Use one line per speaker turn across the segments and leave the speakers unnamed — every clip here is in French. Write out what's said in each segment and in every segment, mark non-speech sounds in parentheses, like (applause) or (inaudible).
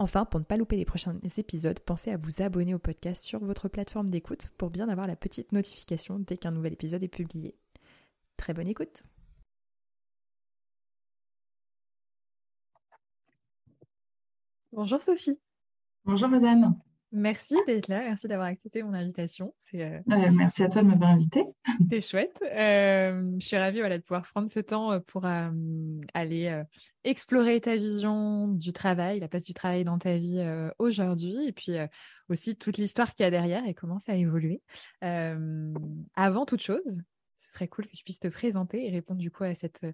Enfin, pour ne pas louper les prochains épisodes, pensez à vous abonner au podcast sur votre plateforme d'écoute pour bien avoir la petite notification dès qu'un nouvel épisode est publié. Très bonne écoute Bonjour Sophie.
Bonjour Rosanne.
Merci d'être là, merci d'avoir accepté mon invitation.
Euh, merci à toi de m'avoir invité. (laughs)
C'est chouette. Euh, je suis ravie voilà, de pouvoir prendre ce temps euh, pour aller explorer ta vision du travail, la place du travail dans ta vie aujourd'hui, et puis aussi toute l'histoire qu'il y a derrière et comment ça a évolué. avant toute chose, ce serait cool que tu puisses te présenter et répondre du coup à cette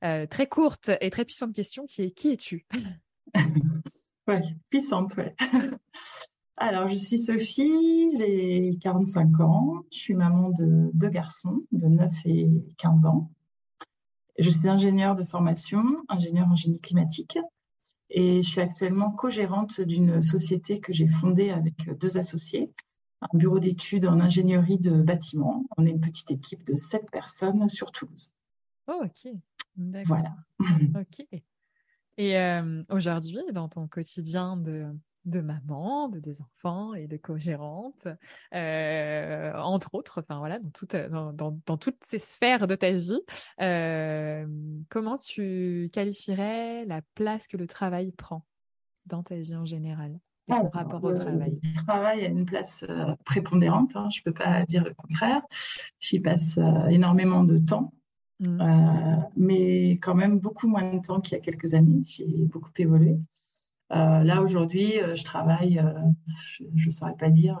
très courte et très puissante question qui est qui es-tu? (laughs)
Ouais, puissante, ouais. (laughs) Alors, je suis Sophie, j'ai 45 ans, je suis maman de deux garçons de 9 et 15 ans. Je suis ingénieure de formation, ingénieure en génie climatique, et je suis actuellement co-gérante d'une société que j'ai fondée avec deux associés, un bureau d'études en ingénierie de bâtiment. On est une petite équipe de sept personnes sur Toulouse.
Oh, ok. Voilà. ok. Et euh, aujourd'hui, dans ton quotidien de de maman, de des enfants et de co-gérante, euh, entre autres, enfin voilà, dans, dans, toutes ces sphères de ta vie. Euh, comment tu qualifierais la place que le travail prend dans ta vie en général et ton rapport au travail
Le travail? a une place euh, prépondérante, hein, je ne peux pas dire le contraire. J'y passe énormément de temps. Mmh. mais quand même beaucoup moins de temps qu'il y a quelques années. J'ai beaucoup évolué. Euh, là, aujourd'hui, euh, je travaille, euh, je ne saurais pas dire,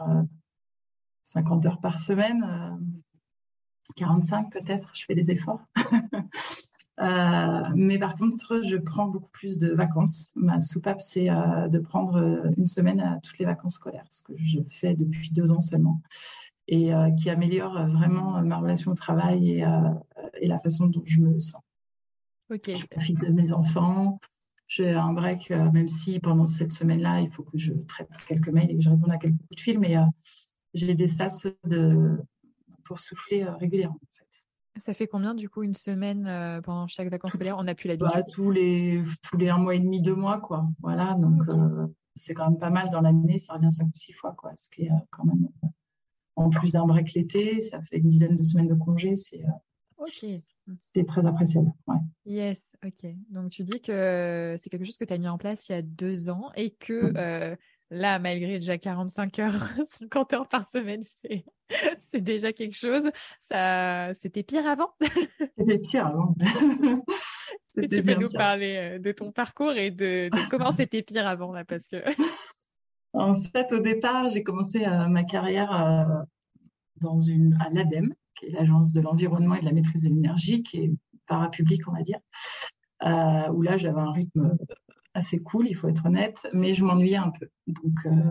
50 heures par semaine, 45 peut-être, je fais des efforts. (laughs) mais par contre, je prends beaucoup plus de vacances. Ma soupape, c'est de prendre une semaine à toutes les vacances scolaires, ce que je fais depuis deux ans seulement, et qui améliore vraiment ma relation au travail et, et, la façon dont je me sens.
Ok.
Je profite de mes enfants, j'ai un break, euh, même si pendant cette semaine-là, il faut que je traite quelques mails et que je réponde à quelques coups de fil, mais euh, j'ai des sas de, pour souffler euh, régulièrement. En fait.
Ça fait combien du coup une semaine pendant chaque vacances scolaires? On n'a plus l'habitude.
Bah, tous les tous les un mois et demi, deux mois, quoi. Voilà, donc c'est quand même pas mal dans l'année. Ça revient cinq ou six fois, quoi. Ce qui est quand même en plus d'un break l'été, ça fait une dizaine de semaines de congé. C'est
ok.
C'est très appréciable. Ouais.
Yes, ok. Donc tu dis que c'est quelque chose que tu as mis en place il y a deux ans et que mm. euh, là, malgré déjà 45 heures, (laughs) 50 heures par semaine, c'est, (laughs) c'est déjà quelque chose. Ça, c'était pire avant? (laughs)
c'était pire avant.
c'était tu peux nous parler euh, de ton parcours et de, comment c'était pire avant là, parce que.
en fait, au départ, j'ai commencé euh, ma carrière dans une à l'ADEME qui est l'Agence de l'environnement et de la maîtrise de l'énergie, qui est parapublique, on va dire, euh, où là, j'avais un rythme assez cool, il faut être honnête, mais je m'ennuyais un peu. Donc, euh,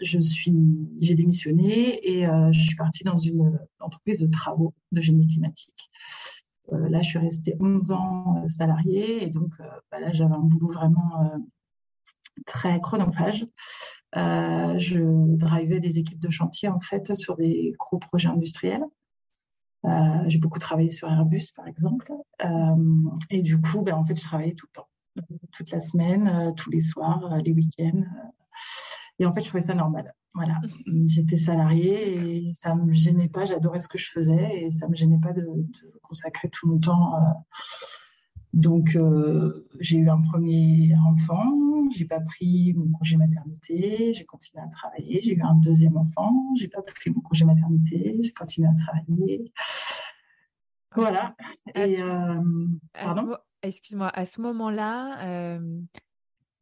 j'ai démissionné et euh, je suis partie dans une entreprise de travaux de génie climatique. là, je suis restée 11 ans salariée et donc bah là, j'avais un boulot vraiment très chronophage. je drivais des équipes de chantier en fait sur des gros projets industriels. Euh, j'ai beaucoup travaillé sur Airbus, par exemple. Euh, et du coup, ben, en fait, je travaillais tout le temps, toute la semaine, euh, tous les soirs, les week-ends. et en fait, je trouvais ça normal. Voilà, (laughs) j'étais salariée et ça me gênait pas. J'adorais ce que je faisais et ça me gênait pas de, de consacrer tout mon temps. donc, j'ai eu un premier enfant. J'ai pas pris mon congé maternité, j'ai continué à travailler, j'ai eu un deuxième enfant, j'ai pas pris mon congé maternité, j'ai continué à travailler. Voilà. Et,
Excuse-moi, à ce moment-là,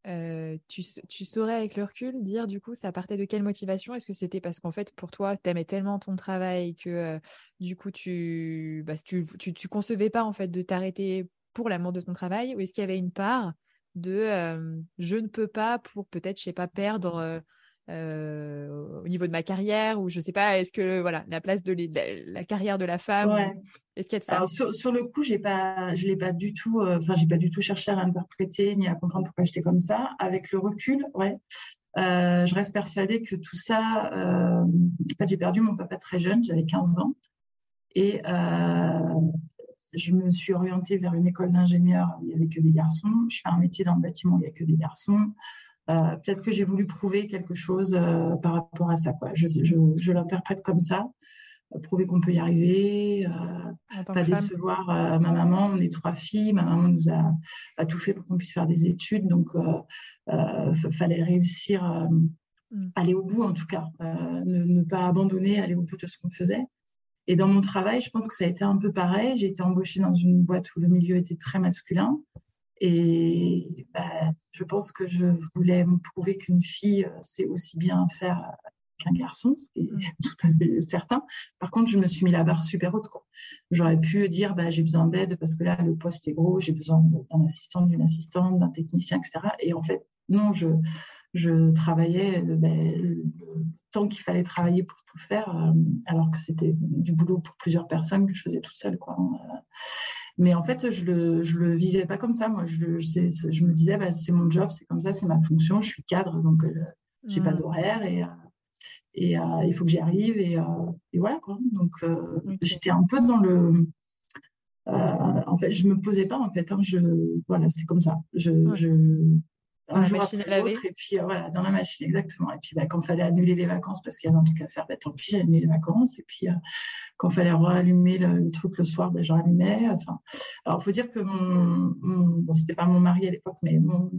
euh, tu, saurais avec le recul dire du coup ça partait de quelle motivation? Est-ce que c'était parce qu'en fait pour toi tu aimais tellement ton travail que euh, du coup tu, bah, tu, tu, concevais pas en fait de t'arrêter pour l'amour de ton travail? Ou est-ce qu'il y avait une part de euh, je ne peux pas pour peut-être je sais pas perdre euh, au niveau de ma carrière ou je sais pas est-ce que voilà la place de, la carrière de la femme est-ce qu'il y a de ça?
Sur, sur, le coup j'ai pas je l'ai pas du tout euh, enfin j'ai pas du tout cherché à l'interpréter ni à comprendre pourquoi j'étais comme ça. Avec le recul ouais euh, je reste persuadée que tout ça euh, j'ai perdu mon papa très jeune j'avais 15 ans. Et je me suis orientée vers une école d'ingénieur où il y avait que des garçons je fais un métier dans le bâtiment où il y a que des garçons euh, peut-être que j'ai voulu prouver quelque chose euh, par rapport à ça. Quoi. Je, je, je l'interprète comme ça, euh, prouver qu'on peut y arriver, pas décevoir ma maman. On est trois filles, ma maman nous a, a tout fait pour qu'on puisse faire des études, donc il fallait réussir, mm. aller au bout en tout cas, ne, ne, pas abandonner, aller au bout de ce qu'on faisait. Et dans mon travail, je pense que ça a été un peu pareil. J'ai été embauchée dans une boîte où le milieu était très masculin. Et bah, je pense que je voulais me prouver qu'une fille euh, sait aussi bien faire euh, qu'un garçon, ce qui est mm. (laughs) tout à fait certain. Par contre, je me suis mis la barre super haute. J'aurais pu dire, bah, j'ai besoin d'aide parce que là, le poste est gros, j'ai besoin d'un assistant, d'une assistante, d'un technicien, etc. Et en fait, non, je, je travaillais euh, bah, le temps qu'il fallait travailler pour tout faire, alors que c'était du boulot pour plusieurs personnes que je faisais toute seule. Quoi. Mais en fait, je le, je le vivais pas comme ça. Moi, je, je, je me disais, bah, c'est mon job, c'est comme ça, c'est ma fonction, je suis cadre, donc euh, j'ai pas mmh. d'horaire et, euh, et euh, il faut que j'y arrive et, et, voilà quoi. Donc j'étais un peu dans le. en fait, je me posais pas en fait. Hein, je voilà, c'était comme ça. Je, je
dans la machine à laver.
Et puis voilà, dans la machine, exactement. Et puis bah, quand il fallait annuler les vacances parce qu'il y avait un truc à faire, bah, tant pis, j'ai annulé les vacances. Et puis quand il fallait rallumer le, truc le soir, ben, je rallumais. Enfin, alors, il faut dire que mon, bon, c'était pas mon mari à l'époque, mais mon,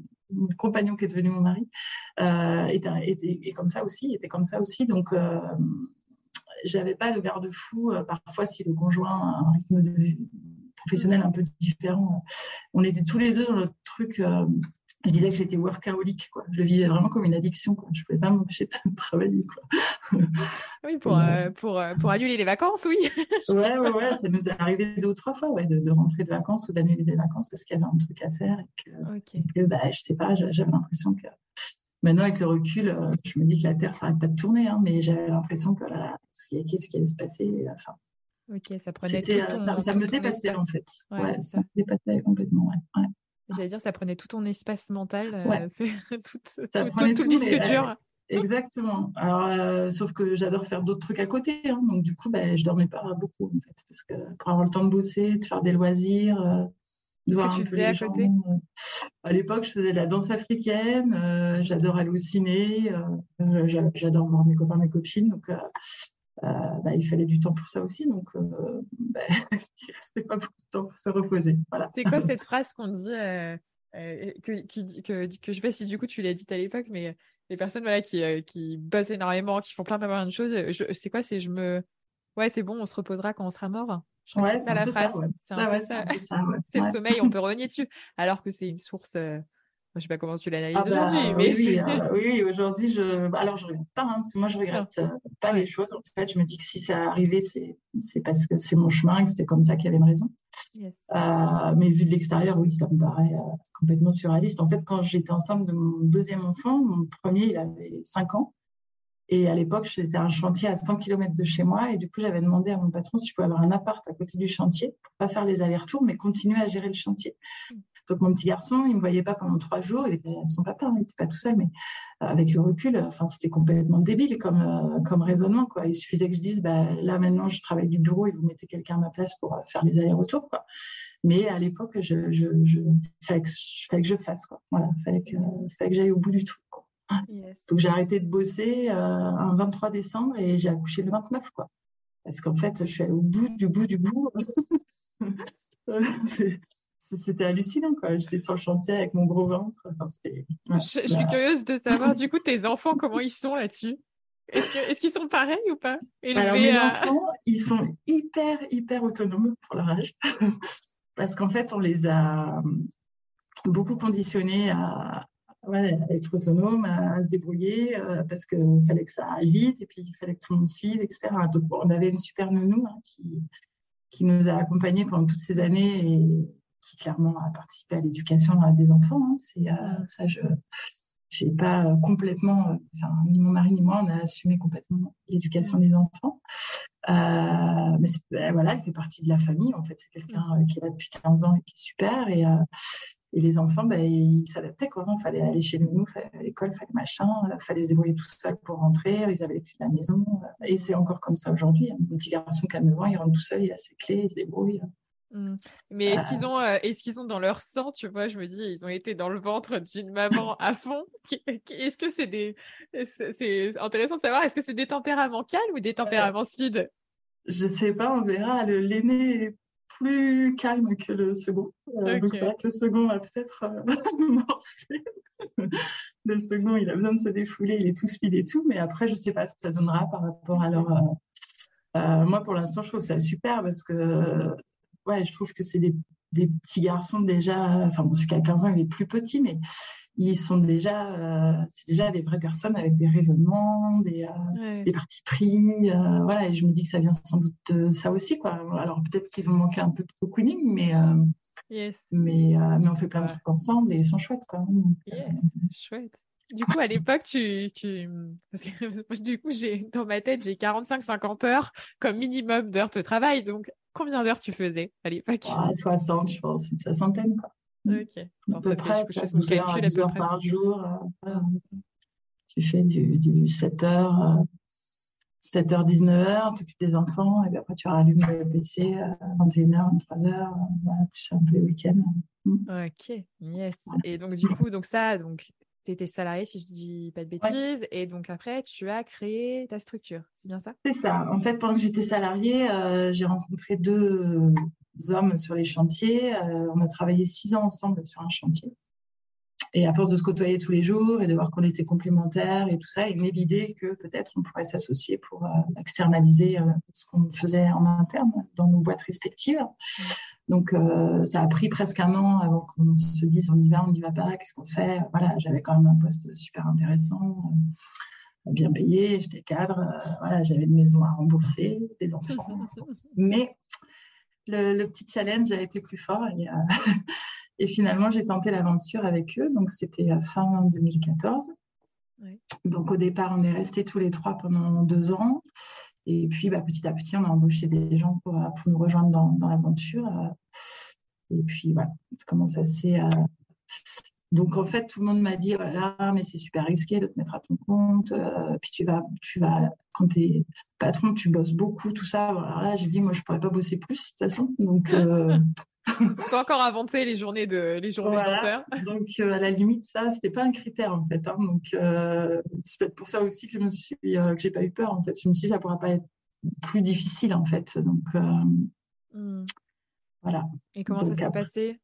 compagnon qui est devenu mon mari euh, était, comme ça aussi, était comme ça aussi. Donc, euh, j'avais pas de garde-fou. Euh, parfois, si le conjoint a un rythme de vie professionnel un peu différent, on était tous les deux dans notre truc. Euh, je disais que j'étais workaholic, quoi. Je le vivais vraiment comme une addiction, quoi. Je pouvais pas m'empêcher de (laughs) travailler, quoi.
Oui, (laughs) pour, euh, pour, euh, pour annuler les vacances, oui. (laughs)
ouais, ouais, ouais, ça nous est arrivé deux ou trois fois, ouais, de, de rentrer de vacances ou d'annuler des vacances parce qu'il y avait un truc à faire et que, que bah, je sais pas, j'avais l'impression que maintenant, avec le recul, euh, je me dis que la Terre s'arrête pas de tourner, hein, mais j'avais l'impression que qu'est-ce qui allait se passer, enfin.
Ok, ça prenait
tout ton, ça, ça me dépassait en fait. Ouais, ça. ça me dépassait complètement, ouais. ouais.
J'allais dire, ça prenait tout ton espace mental, euh, (laughs) tout, ça tout, prenait tout, le disque dur.
Exactement. Alors, euh, sauf que j'adore faire d'autres trucs à côté. Hein. donc, du coup, ben, je dormais pas beaucoup, en fait. Parce que pour avoir le temps de bosser, de faire des loisirs, euh,
de voir que tu faisais à côté?
À l'époque, je faisais de la danse africaine. j'adore ciné. j'adore voir mes copains, mes copines. Donc, euh, bah, il fallait du temps pour ça aussi, donc euh, (laughs) bah, il restait pas beaucoup de temps pour se reposer. Voilà.
C'est quoi cette phrase qu'on dit euh, que, qui, que, que je sais pas si du coup tu l'as dit à l'époque, mais les personnes voilà qui, qui bossent énormément, qui font plein plein, de choses, c'est quoi C'est je me ouais c'est bon, on se reposera quand on sera mort.
ouais, c'est ça la phrase.
C'est le sommeil, on peut renier dessus, alors que c'est une source je sais pas comment tu l'analyses ah bah, aujourd'hui, mais
oui, euh, oui, aujourd'hui, je, bah, alors je regrette pas, hein, moi je regrette ah. euh, pas les choses. En fait, je me dis que si ça arrivait, c'est, c'est parce que c'est mon chemin, que c'était comme ça qu'il y avait une raison. Euh, mais vu de l'extérieur, oui, ça me paraît complètement surréaliste. En fait, quand j'étais enceinte de mon deuxième enfant, mon premier, il avait 5 ans. Et à l'époque, j'étais un chantier à 100 km de chez moi. Et du coup, j'avais demandé à mon patron si je pouvais avoir un appart à côté du chantier pour pas faire les allers-retours, mais continuer à gérer le chantier. Donc mon petit garçon, il me voyait pas pendant trois jours. Il était avec son papa, il n'était pas tout seul, mais euh, avec le recul, enfin c'était complètement débile comme euh, comme raisonnement quoi. Il suffisait que je dise, bah, là maintenant je travaille du bureau et vous mettez quelqu'un à ma place pour euh, faire les allers-retours quoi. Mais à l'époque, je, je, je fallait que, fallait que je fasse quoi. Voilà, fallait que fallait que j'aille au bout du quoi. Donc j'ai arrêté de bosser un 23 décembre et j'ai accouché le 29 quoi. Parce qu'en fait, je suis allée au bout du bout du bout. (laughs) c'était hallucinant, quoi. J'étais sur le chantier avec mon gros ventre. Enfin,
je, suis curieuse de savoir, du coup, (laughs) tes enfants, comment ils sont là-dessus? Est-ce qu'ils sont pareils ou pas?
Alors, mes enfants, ils sont hyper, hyper autonomes pour leur âge. (laughs) Parce qu'en fait, on les a beaucoup conditionnés à, être autonomes, à, se débrouiller, euh, parce qu'il fallait que ça aille vite, et puis il fallait que tout le monde suive, etc. Donc, on avait une super nounou hein, qui, qui nous a accompagnés pendant toutes ces années et qui clairement a participé à l'éducation des enfants. Hein. C'est euh, ça, je j'ai pas euh, complètement, euh, enfin ni mon mari ni moi, on a assumé complètement l'éducation des enfants. Euh, mais ben, voilà, elle fait partie de la famille. En fait, c'est quelqu'un qui est là depuis 15 ans et qui est super. Et, et les enfants, ben, ils s'adaptaient quoi. Il fallait aller chez nous, fallait à l'école, fallait machin, fallait se débrouiller tout seul pour rentrer. Ils avaient les clés de la maison. Et c'est encore comme ça aujourd'hui. Un petit garçon qui a 9 ans, il rentre tout seul, il a ses clés, il se débrouille.
Mmh. Mais est-ce qu'ils ont, euh, est-ce qu'ils ont dans leur sang, tu vois, je me dis, ils ont été dans le ventre d'une maman à fond. Est-ce que c'est des, c'est intéressant de savoir, est-ce que c'est des tempéraments calmes ou des tempéraments speed?
Je sais pas, on verra. L'aîné est plus calme que le second. Euh, donc c'est vrai que le second va peut-être euh, (laughs) le second, il a besoin de se défouler, il est tout speed et tout, mais après, je sais pas ce que ça donnera par rapport à leur. moi, pour l'instant, je trouve ça super parce que ouais, je trouve que c'est des, petits garçons déjà, enfin, bon, celui qui a 15 ans, il est plus petit, mais ils sont déjà, euh, c'est déjà des vraies personnes avec des raisonnements, des, euh, partis pris. Euh, voilà, et je me dis que ça vient sans doute de ça aussi, quoi. Alors peut-être qu'ils ont manqué un peu de cocooning, mais, mais, mais on fait plein de trucs ensemble et ils sont chouettes, quoi.
yes, chouette. Du coup, à l'époque, tu, tu, parce que du coup, j'ai dans ma tête, j'ai 45-50 heures comme minimum d'heures de travail. Donc, combien d'heures tu faisais à l'époque?
60, je pense, une soixantaine. Quoi.
Ok.
à peu près, je fais calcul heures par jour. Euh, Tu fais du, du 7 h 7h, 19h, tu occupes des enfants, et puis après tu rallumes le PC à 21h, 23h, plus un peu le week-end.
Ok, yes. Et donc, du coup, donc ça, donc tu étais salarié, si je dis pas de bêtises, et donc après, tu as créé ta structure. C'est bien ça?
C'est ça. En fait, pendant que j'étais salariée, euh, j'ai rencontré deux hommes sur les chantiers. Euh, on a travaillé six ans ensemble sur un chantier. Et à force de se côtoyer tous les jours et de voir qu'on était complémentaires et tout ça, il m'est l'idée que peut-être on pourrait s'associer pour euh, externaliser ce qu'on faisait en interne dans nos boîtes respectives. Mmh. Donc, euh, ça a pris presque un an avant qu'on se dise on y va, on n'y va pas, qu'est-ce qu'on fait? Voilà, j'avais quand même un poste super intéressant, euh, bien payé, j'étais cadre, euh, voilà, j'avais une maison à rembourser, des enfants. (laughs) Mais le, petit challenge a été plus fort et, et finalement, j'ai tenté l'aventure avec eux. Donc, c'était fin 2014. Donc, au départ, on est restés tous les trois pendant deux ans. Et puis, bah, petit à petit, on a embauché des gens pour, euh, pour nous rejoindre dans, dans l'aventure. Euh. Et puis, voilà, comment ça s'est. Euh. Donc, en fait, tout le monde m'a dit voilà, mais c'est super risqué de te mettre à ton compte. puis, tu vas, tu vas, quand tu es patron, tu bosses beaucoup, tout ça. Alors là, j'ai dit moi, je pourrais pas bosser plus, de toute façon. Donc, (laughs) (laughs)
pas encore inventé les journées de les journées (laughs)
Donc euh, à la limite ça c'était pas un critère en fait. Hein. donc euh, c'est peut-être pour ça aussi que je me suis euh, que j'ai pas eu peur en fait. Je me suis dit ça pourra pas être plus difficile en fait. Donc hmm. voilà.
Et comment ça s'est passé?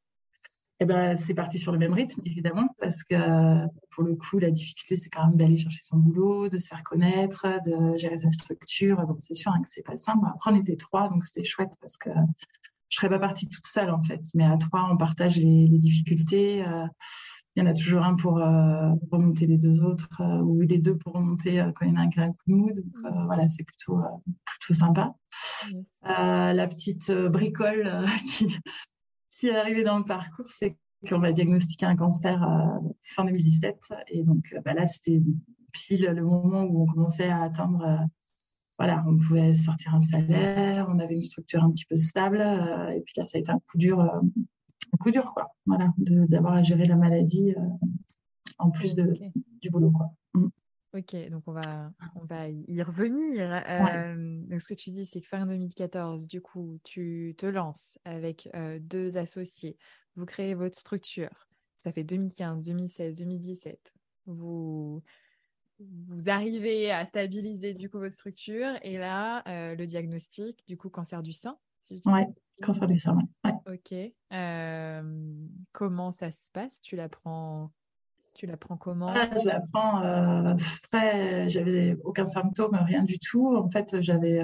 eh ben, c'est parti sur le même rythme, évidemment, parce que pour le coup, la difficulté, c'est quand même d'aller chercher son boulot, de se faire connaître, de gérer sa structure. Donc, c'est sûr hein, que c'est pas simple. Après, on était trois, donc c'était chouette parce que je serais pas partie toute seule en fait, mais à trois, on partage les, difficultés. Euh, il y en a toujours un pour euh, remonter les deux autres, euh, ou les deux pour remonter quand il y en a un qui a un coup de mou. Donc mm. voilà, c'est plutôt, plutôt sympa. la petite bricole (laughs) qui, qui est arrivée dans le parcours, c'est qu'on m'a diagnostiqué un cancer fin 2017. Et donc bah là, c'était pile le moment où on commençait à atteindre voilà, on pouvait sortir un salaire, on avait une structure un petit peu stable, euh, et puis là, ça a été un coup dur, euh, un coup dur, quoi. Voilà, d'avoir à gérer la maladie euh, en plus de, du boulot, quoi. Mm.
Ok, donc on va, on va y revenir. donc ce que tu dis, c'est que fin 2014, du coup, tu te lances avec deux associés, vous créez votre structure. Ça fait 2015, 2016, 2017. Vous vous arrivez à stabiliser du coup votre structure et là euh, le diagnostic du coup cancer du sein.
Si ouais, cancer du sein. Ouais.
Ok. comment ça se passe? Tu la prends tu la prends comment?
Ah, Je la prends très. J'avais aucun symptôme, rien du tout. En fait, j'avais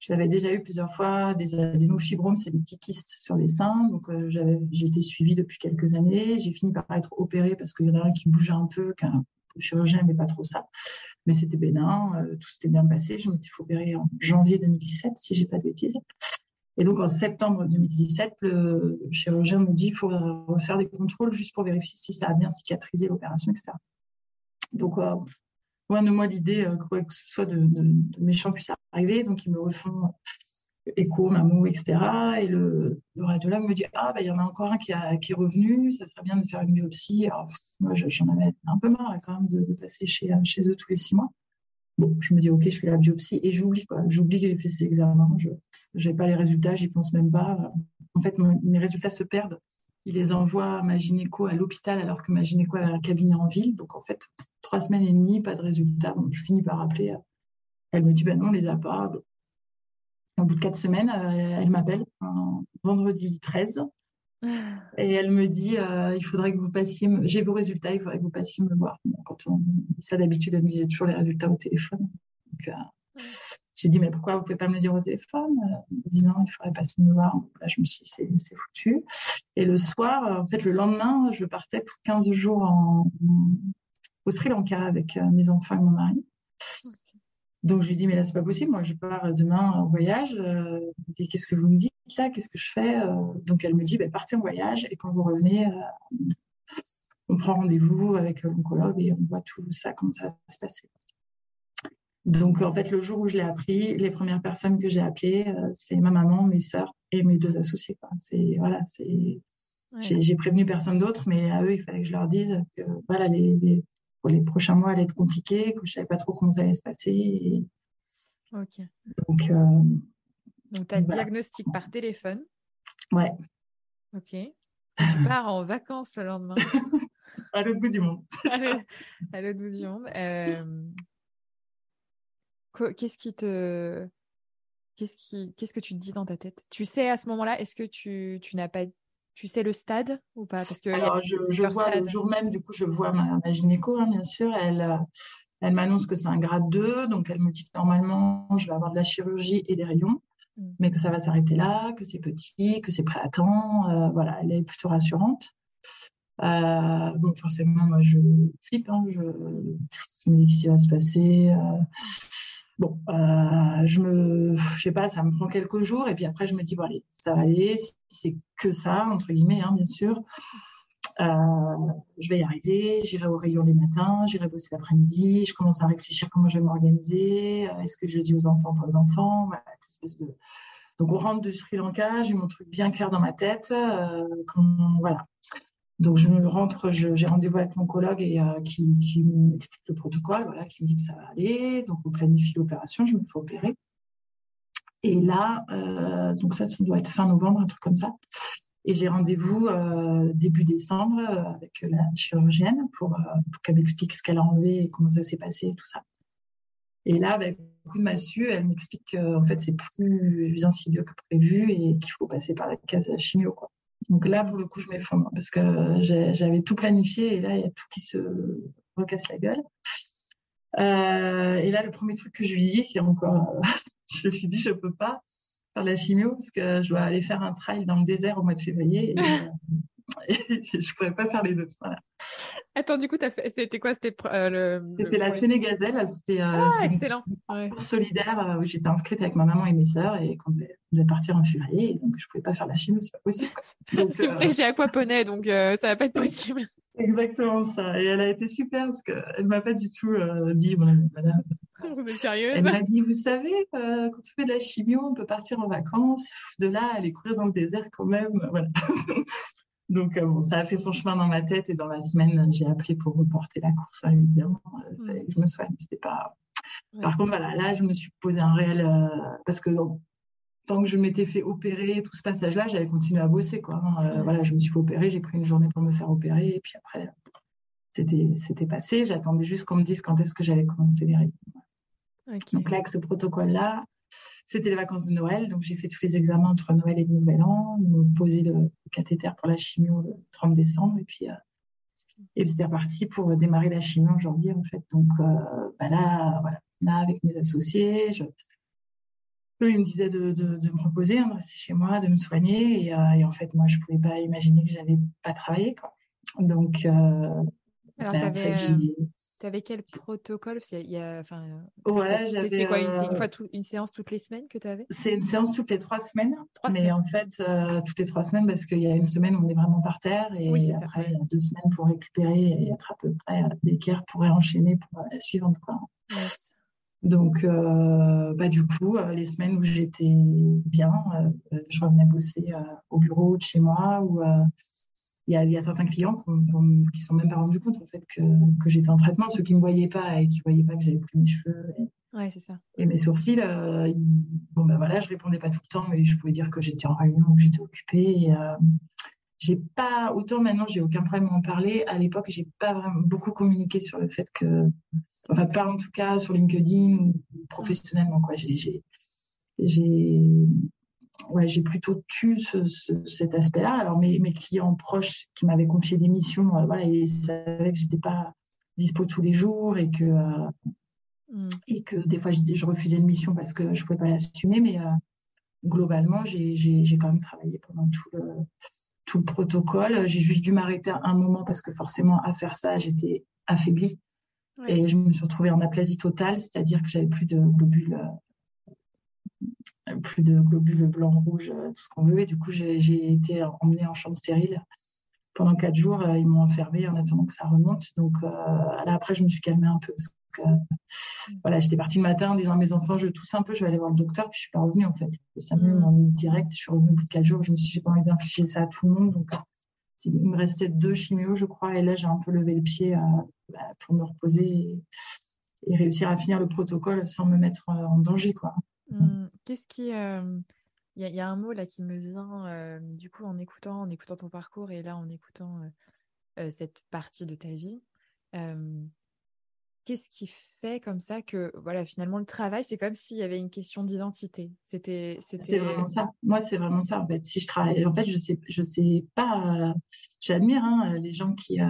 j'avais déjà eu plusieurs fois des adénofibromes, c'est des petits kystes sur les seins. Donc, euh, j'ai été suivie depuis quelques années. J'ai fini par être opérée parce qu'il y en a un qui bougeait un peu, qu'un chirurgien n'aimait pas trop ça. Mais c'était bénin, euh, tout s'était bien passé. Je m'étais fait opérer en janvier 2017, si j'ai pas de bêtises. Et donc, en septembre 2017, le chirurgien me dit qu'il faut refaire des contrôles juste pour vérifier si ça a bien cicatrisé l'opération, etc. Donc, euh, loin de moi l'idée euh, que ce soit de, de, méchants puisse arriver. Donc, ils me refont écho, mammo, etc. Et le, radiologue me dit Ah, bah, il y en a encore un qui, est revenu, ça serait bien de faire une biopsie. Alors, moi, j'en avais un peu marre quand même de, passer chez, chez eux tous les six mois. Bon, je me dis Ok, je fais la biopsie et j'oublie quoi. J'oublie que j'ai fait ces examens. Je n'ai pas les résultats, j'y pense même pas. En fait, mes résultats se perdent il les envoie à ma gynéco à l'hôpital alors que ma gynéco avait un cabinet en ville. Donc en fait, trois semaines et demie, pas de résultat. Donc je finis par appeler. Elle me dit ben non, on les a pas. Au bout de quatre semaines, euh, elle m'appelle vendredi 13 (laughs) et elle me dit euh, il faudrait que vous passiez, j'ai vos résultats, il faudrait que vous passiez me voir. quand on ça d'habitude, elle me disait toujours les résultats au téléphone. Donc, euh, j'ai dit, mais pourquoi vous ne pouvez pas me le dire au téléphone? Elle me dit, non, il faudrait passer me voir. Là, je me suis dit, c'est foutu. Et le soir, en fait, le lendemain, je partais pour 15 jours en, au Sri Lanka avec mes enfants et mon mari. Donc, je lui dis, mais là, c'est pas possible. Moi, je pars demain en voyage. Euh, qu'est-ce que vous me dites là? Qu'est-ce que je fais? Euh? Donc, elle me dit, bah, partez en voyage et quand vous revenez, on prend rendez-vous avec l'oncologue et on voit tout ça, comment ça va se passer. Donc, en fait, le jour où je l'ai appris, les premières personnes que j'ai appelées, euh, c'est ma maman, mes sœurs et mes deux associés. C'est voilà, c'est. J'ai prévenu personne d'autre, mais à eux, il fallait que je leur dise que voilà, les, pour les prochains mois allaient être compliqués, que je savais pas trop comment ça allait se passer.
Ok.
Donc. Euh,
Donc, tu as le diagnostic par téléphone.
Ouais.
Ok. Tu pars en vacances le lendemain. (laughs)
à l'autre bout du monde. (laughs)
à l'autre bout du monde. Euh, Qu'est-ce qui te. Qu'est-ce, qui... Qu'est-ce que tu te dis dans ta tête? Tu sais à ce moment-là, est-ce que tu, tu n'as pas. Tu sais le stade ou pas? Parce que
Alors, je, je vois le jour même, du coup, je vois ma, ma gynéco, hein, bien sûr. Elle, euh, elle m'annonce que c'est un grade 2, donc elle me dit que normalement, je vais avoir de la chirurgie et des rayons, mmh. mais que ça va s'arrêter là, que c'est petit, que c'est prêt à temps. Euh, voilà, elle est plutôt rassurante. Euh, bon, forcément, moi, je flippe. Hein, je, je me dis qu'est-ce qui va se passer. Euh, Bon, euh, je me, je sais pas, ça me prend quelques jours et puis après je me dis bon allez, ça va aller, c'est que ça entre guillemets, hein, bien sûr. Euh, je vais y arriver, j'irai au rayon les matins, j'irai bosser l'après-midi, je commence à réfléchir comment je vais m'organiser, euh, est-ce que je dis aux enfants, pas aux enfants, espèce de... Donc on rentre du Sri Lanka, j'ai mon truc bien clair dans ma tête, voilà. Donc, je rentre, j'ai rendez-vous avec mon collègue et, euh, qui, m'explique le protocole, voilà, qui me dit que ça va aller. Donc, on planifie l'opération, je me fais opérer. Et là, euh, donc ça, ça doit être fin novembre, un truc comme ça. Et j'ai rendez-vous euh, début décembre avec la chirurgienne pour, qu'elle m'explique ce qu'elle a enlevé et comment ça s'est passé et tout ça. Et là, avec beaucoup de massue, elle m'explique qu'en fait, c'est plus insidieux que prévu et qu'il faut passer par la case chimio. Quoi. Donc là, pour le coup, je m'effondre parce que j'avais tout planifié et là, il y a tout qui se recasse la gueule. Euh, et là, le premier truc que je lui dis, qui est encore, (laughs) je lui dis, je peux pas faire la chimio parce que je dois aller faire un trail dans le désert au mois de février et, (laughs) et je pourrais pas faire les deux. Voilà.
Attends, du coup, c'était quoi? C'était euh,
le. C'était la Sénégazelle. C'était euh,
ah, excellent.
Une solidaire euh, où j'étais inscrite avec ma maman et mes sœurs et qu'on devait, partir en février. donc, je pouvais pas faire la chimie, c'est pas possible. (laughs)
Donc, S'il vous plaît, j'ai aquaponé, donc ça va pas être possible. (laughs)
Exactement ça. Et elle a été super parce qu'elle m'a pas du tout dit, madame. (laughs)
Vous êtes sérieuse?
Elle m'a dit, vous savez, quand on fait de la chimio, on peut partir en vacances. De là, aller courir dans le désert quand même. Voilà. Donc, euh, bon, ça a fait son chemin dans ma tête et dans la semaine, j'ai appelé pour reporter la course, évidemment. Euh, je me soigne, c'était pas. Par contre, voilà, là, je me suis posé un réel. Euh, parce que tant que je m'étais fait opérer, tout ce passage-là, j'avais continué à bosser, quoi. Hein. Voilà, je me suis fait opérer, j'ai pris une journée pour me faire opérer et puis après, c'était passé. J'attendais juste qu'on me dise quand est-ce que j'allais commencer les rythmes. Donc là, avec ce protocole-là, c'était les vacances de Noël, donc j'ai fait tous les examens entre Noël et le Nouvel An. Ils m'ont posé le cathéter pour la chimio le 30 décembre, et puis, et c'était reparti pour démarrer la chimio en janvier, en fait. Donc bah là, voilà, là, avec mes associés, je, eux, ils me disaient de, de, de, me reposer, hein, de rester chez moi, de me soigner. Et, euh, et en fait, moi, je ne pouvais pas imaginer que j'allais pas travailler. Quoi. Donc, euh,
Alors, ben, tu avais, euh, quel protocole? Parce y a, enfin,
ouais,
C'est quoi une, une, fois une séance toutes les semaines que tu avais
C'est une séance toutes les trois semaines. Trois mais semaines. en fait, toutes les trois semaines, parce qu'il y a une semaine où on est vraiment par terre. Et oui, après, il y a deux semaines pour récupérer et être à peu près d'équerre pour enchaîner pour la suivante. Quoi. Donc, euh, bah, du coup, euh, les semaines où j'étais bien, euh, je revenais bosser au bureau de chez moi ou il y, a, y, a certains clients qui ne sont même pas rendus compte en fait que, que j'étais en traitement, ceux qui ne me voyaient pas et qui ne voyaient pas que j'avais pris mes cheveux
et, ouais, ça.
et mes sourcils. bon, ben voilà, je répondais pas tout le temps, mais je pouvais dire que j'étais en réunion que j'étais occupée. Et, j'ai pas autant maintenant j'ai aucun problème à en parler à l'époque j'ai pas vraiment beaucoup communiqué sur le fait que enfin pas en tout cas sur LinkedIn ou professionnellement quoi j'ai j'ai ouais j'ai plutôt tué ce, cet aspect là alors mes, mes clients proches qui m'avaient confié des missions euh, voilà ils savaient que j'étais pas dispo tous les jours et que euh, mm. et que des fois je, je, refusais une mission parce que je pouvais pas l'assumer mais euh, globalement j'ai quand même travaillé pendant tout le tout le protocole. J'ai juste dû m'arrêter un moment parce que forcément, à faire ça, j'étais affaiblie. Et je me suis retrouvée en aplasie totale, c'est-à-dire que j'avais plus de globules, euh, plus de globules blancs, rouges, euh, tout ce qu'on veut. Et du coup, j'ai été emmenée en chambre stérile. Pendant quatre jours, euh, ils m'ont enfermée en attendant que ça remonte. Donc là, après, je me suis calmée un peu voilà, j'étais partie le matin en disant à mes enfants, je tousse un peu, je vais aller voir le docteur, puis je suis pas revenue en fait. Ça me m'a mis direct, je suis revenue au bout de quatre jours, je me suis dit, j'ai pas envie d'infliger ça à tout le monde, donc il me restait deux chimios, je crois, et là j'ai un peu levé le pied euh, bah, pour me reposer et, réussir à finir le protocole sans me mettre euh, en danger, quoi.
Mmh. Qu'est-ce qui il euh, y, a un mot là qui me vient du coup en écoutant, en écoutant ton parcours et là en écoutant cette partie de ta vie qu'est-ce qui fait comme ça que voilà finalement le travail c'est comme s'il y avait une question d'identité? C'était
c'est vraiment ça. Moi c'est vraiment ça en fait. Si je travaille en fait je sais je sais pas j'admire hein, les gens qui euh,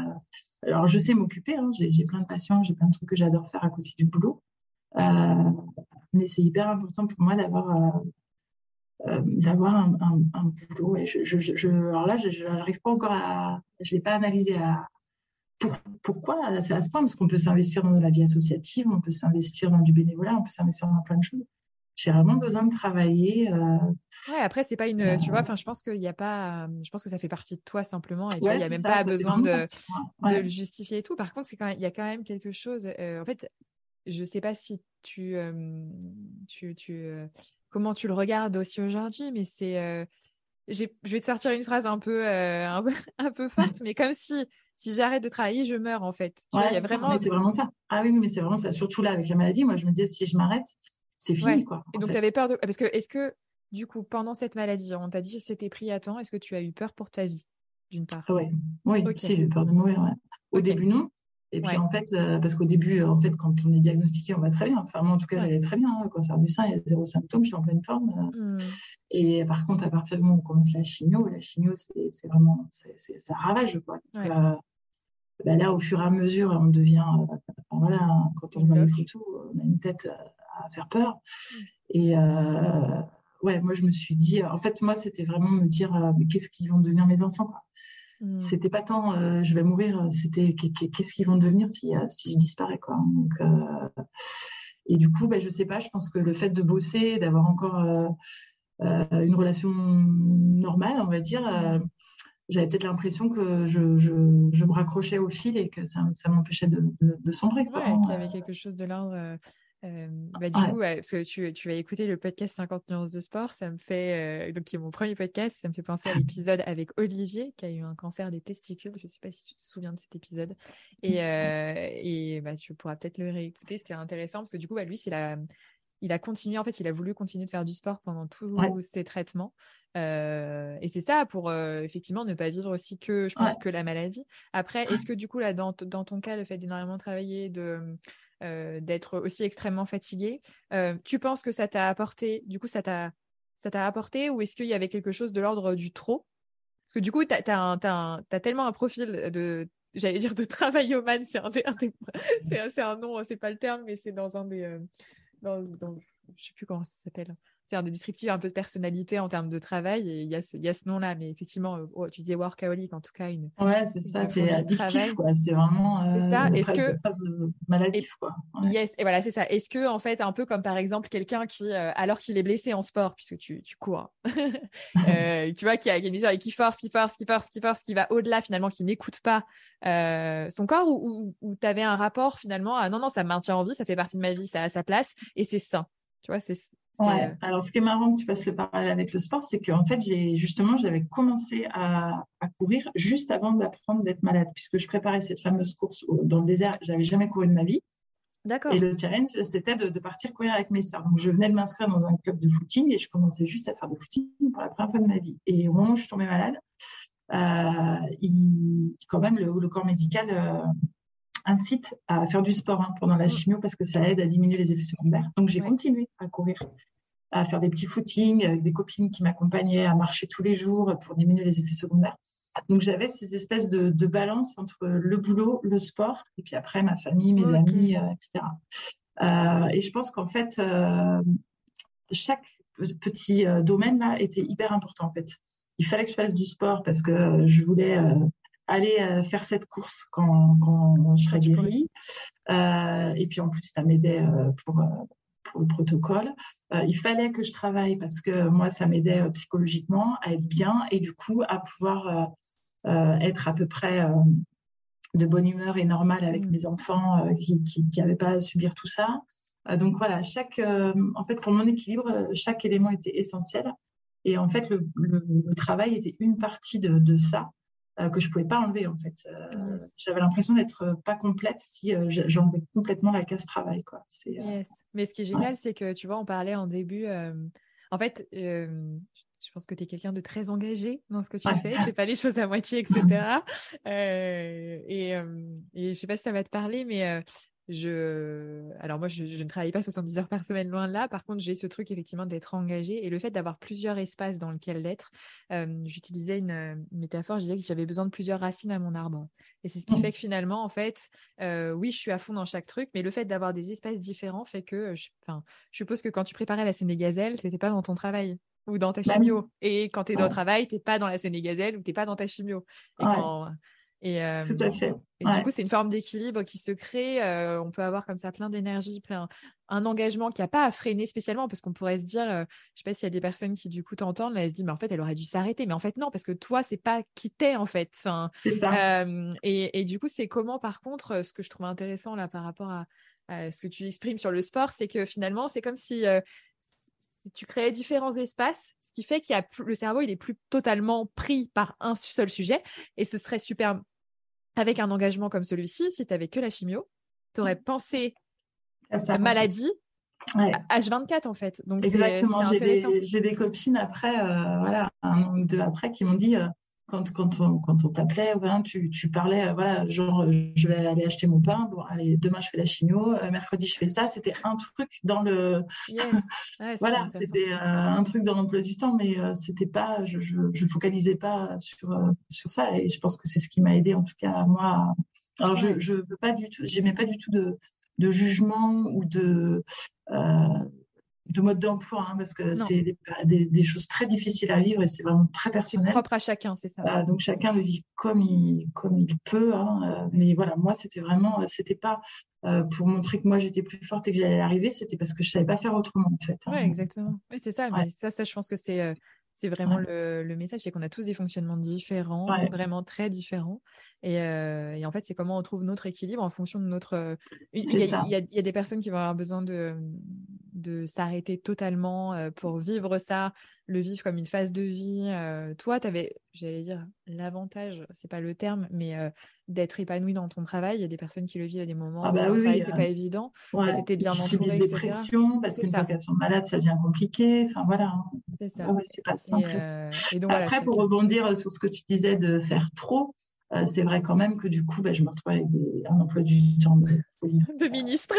alors je sais m'occuper hein, j'ai plein de passions j'ai plein de trucs que j'adore faire à côté du boulot. Euh, mais c'est hyper important pour moi d'avoir euh, d'avoir un, un, boulot et je, je, je, alors là je n'arrive pas encore à je l'ai pas analysé à, pourquoi c'est à ce point? Parce qu'on peut s'investir dans la vie associative, on peut s'investir dans du bénévolat, on peut s'investir dans plein de choses. J'ai vraiment besoin de travailler. Euh,
ouais, après, c'est pas une. tu vois, enfin, je pense qu'il n'y a pas. Je pense que ça fait partie de toi simplement. Et tu vois, il n'y a même pas besoin de, de, le justifier et tout. Par contre, quand il y a quand même quelque chose. Euh, en fait, je sais pas si tu. Euh, tu, tu comment tu le regardes aussi aujourd'hui, mais c'est. je vais te sortir une phrase un peu, un peu, (laughs) un peu forte, mais comme si si j'arrête de travailler, je meurs en fait.
il y a vraiment. C'est vraiment ça. Ah oui, mais c'est vraiment ça. Surtout là avec la maladie, moi je me disais si je m'arrête, c'est fini quoi.
Et donc tu avais peur de parce que est-ce que du coup pendant cette maladie, on t'a dit que c'était pris à temps, est-ce que tu as eu peur pour ta vie d'une part?
Oui, oui, si j'ai eu peur de mourir. Au début non. Et puis en fait, euh, parce qu'au début, en fait, quand on est diagnostiqué, on va très bien. Enfin, moi, en tout cas, j'allais très bien. Hein. Le cancer du sein, il y a zéro symptôme, je suis en pleine forme. Euh. Mmh. Et par contre, à partir du moment où on commence la chimio, la chimio, c'est vraiment, ça ravage, quoi. Euh, bah là, au fur et à mesure, on devient, euh, voilà, quand on voit les photos, on a une tête euh, à faire peur. Mm. Et euh, ouais, moi, je me suis dit, en fait, moi, c'était vraiment me dire, mais qu'est-ce qu'ils vont devenir mes enfants quoi. Mm. C'était pas tant, je vais mourir, c'était qu'est-ce qu'ils vont devenir si, si je disparais, quoi. Donc, et du coup, bah, je sais pas, je pense que le fait de bosser, d'avoir encore une relation normale, on va dire, j'avais peut-être l'impression que je, je, je, me raccrochais au fil et que ça, ça m'empêchait de, de, sombrer.
Quoi. Ouais, qu'il y avait quelque chose de l'ordre. Euh, bah, du coup, parce que tu, tu vas écouter le podcast 50 nuances de sport, ça me fait, euh, donc qui est mon premier podcast, ça me fait penser à (laughs) l'épisode avec Olivier qui a eu un cancer des testicules. Je ne sais pas si tu te souviens de cet épisode. Et, euh, et bah, tu pourras peut-être le réécouter, c'était intéressant parce que du coup, bah, lui, c'est la, il a continué, en fait, il a voulu continuer de faire du sport pendant tous ses traitements. Euh, et c'est ça pour euh, effectivement ne pas vivre aussi que, je pense, que la maladie. Après, est-ce que du coup, là, dans, dans ton cas, le fait d'énormément travailler, de, d'être aussi extrêmement fatigué. tu penses que ça t'a apporté, du coup, ça t'a ça t'a apporté ou est-ce qu'il y avait quelque chose de l'ordre du trop? Parce que du coup, tu as, tellement un profil de, j'allais dire de (laughs) travailloman, c'est un, c'est un nom, c'est pas le terme, mais c'est dans un des, dans, dans, je sais plus comment ça s'appelle un des descriptifs un peu de personnalité en termes de travail. Et il y a ce, ce nom-là, mais effectivement, euh, oh, tu disais workaholic, en tout cas. Une,
ouais, c'est ça, c'est addictif, quoi. C'est vraiment.
c'est ça.
Euh,
Est-ce que.
Maladif, quoi.
Yes, et voilà, c'est ça. Est-ce que, en fait, un peu comme par exemple quelqu'un qui, euh, alors qu'il est blessé en sport, puisque tu, tu cours, (laughs) (laughs) tu vois, qui a, une et qui force, qui force, qui force, qui force, qui va au-delà finalement, qui n'écoute pas son corps, ou, ou, tu avais un rapport finalement à non, non, ça me maintient en vie, ça fait partie de ma vie, ça a sa place, et c'est ça. Tu vois, c'est
Ouais. Euh, Alors, ce qui est marrant que tu fasses le parallèle avec le sport, c'est qu'en fait, j'ai justement, j'avais commencé à, courir juste avant d'apprendre d'être malade, puisque je préparais cette fameuse course dans le désert. J'avais jamais couru de ma vie.
D'accord.
Et le challenge, c'était de, partir courir avec mes sœurs. Donc, je venais de m'inscrire dans un club de footing et je commençais juste à faire du footing pour la première fois de ma vie. Et au moment où je tombée malade, euh, il, quand même, le, corps médical euh, incite à faire du sport hein, pendant la mm. chimio parce que ça aide à diminuer les effets secondaires. Donc, j'ai continué à courir à faire des petits footings avec des copines qui m'accompagnaient à marcher tous les jours pour diminuer les effets secondaires. Donc j'avais ces espèces de, de, balance entre le boulot, le sport, et puis après ma famille, mes amis, euh, etc. Euh, et je pense qu'en fait, euh, chaque petit domaine là était hyper important en fait. Il fallait que je fasse du sport parce que je voulais aller faire cette course quand, quand je serais guérie. et puis en plus, ça m'aidait pour, pour le protocole. Euh, il fallait que je travaille parce que moi, ça m'aidait euh, psychologiquement à être bien et du coup à pouvoir euh, être à peu près de bonne humeur et normale avec mmh. mes enfants qui n'avaient pas à subir tout ça. donc voilà, chaque, en fait, pour mon équilibre, chaque élément était essentiel. Et en fait, le, travail était une partie de, de ça. Euh, que je pouvais pas enlever en fait. Euh, j'avais l'impression d'être euh, pas complète si j'enlevais complètement la case travail quoi.
Mais ce qui est génial, c'est que tu vois, on parlait en début. En fait, je pense que tu es quelqu'un de très engagé dans ce que tu fais. Tu fais pas les choses à moitié, etc. et, et je sais pas si ça va te parler, mais je alors moi je, ne travaille pas 70 heures par semaine loin de là. Par contre j'ai ce truc effectivement d'être engagé et le fait d'avoir plusieurs espaces dans lequel l'être j'utilisais une, métaphore. Je disais que j'avais besoin de plusieurs racines à mon arbre. Et c'est ce qui mmh. fait que finalement en fait oui je suis à fond dans chaque truc. Mais le fait d'avoir des espaces différents fait que je, enfin je suppose que quand tu préparais la Sénégazelle c'était pas dans ton travail ou dans ta bah chimio. Et quand tu es dans le travail t'es pas dans la Sénégazelle ou t'es pas dans ta chimio. Et quand
et, Tout à fait.
Et du coup, c'est une forme d'équilibre qui se crée. on peut avoir comme ça plein d'énergie, plein un engagement qui n'a pas à freiner spécialement, parce qu'on pourrait se dire, je sais pas s'il y a des personnes qui du coup t'entendent, là, elles se disent, mais en fait, elle aurait dû s'arrêter. Mais en fait, non, parce que toi, c'est pas qui t'es en fait.
Enfin, ça.
et, et, du coup, c'est comment, par contre, ce que je trouve intéressant là par rapport à, ce que tu exprimes sur le sport, c'est que finalement, c'est comme si si tu créais différents espaces, ce qui fait qu'il y a le cerveau, il est plus totalement pris par un seul sujet, et ce serait super avec un engagement comme celui-ci, si tu n'avais que la chimio, tu aurais pensé à maladie H24 en fait. Donc
Exactement. J'ai des, copines après, euh, voilà, un an ou deux après, qui m'ont dit euh, quand, quand on, quand on t'appelait, tu, tu, parlais, euh, voilà, genre, euh, je vais aller acheter mon pain, bon, allez, demain je fais la chimio, euh, mercredi je fais ça. C'était un truc dans le. (laughs) voilà, c'était un truc dans l'emploi du temps, mais c'était pas, je, je, focalisais pas sur, sur ça. Et je pense que c'est ce qui m'a aidé, en tout cas, moi. Alors, je, je veux pas du tout, j'aimais pas du tout de, de jugement ou de de mode d'emploi, hein, parce que c'est des, choses très difficiles à vivre et c'est vraiment très personnel.
propre à chacun, c'est ça.
donc chacun le vit comme il, comme il peut. Hein, euh, mais voilà, moi, c'était vraiment, c'était pas euh, pour montrer que moi j'étais plus forte et que j'allais arriver, c'était parce que je savais pas faire autrement en fait.
Hein. Oui, exactement. Oui, c'est ça. Mais ça, ça, je pense que c'est euh, c'est vraiment le, le, message, c'est qu'on a tous des fonctionnements différents, vraiment très différents. Et, et en fait, c'est comment on trouve notre équilibre en fonction de notre. Il y, a, il, y a, il y, a, des personnes qui vont avoir besoin de, de s'arrêter totalement pour vivre ça, le vivre comme une phase de vie. toi, tu avais, j'allais dire, l'avantage, c'est pas le terme, mais d'être épanoui dans ton travail. Il y a des personnes qui le vivent à des moments
ah bah où
oui, c'est pas évident.
Ouais, tu étais bien entourée, des pressions parce qu'une fois qu'elles sont malades, ça devient compliqué. Enfin voilà. Hein. C'est ça. c'est pas simple. Et, donc, Après, pour rebondir sur ce que tu disais de faire trop, c'est vrai quand même que du coup, bah, je me retrouve avec un emploi du temps
de ministre.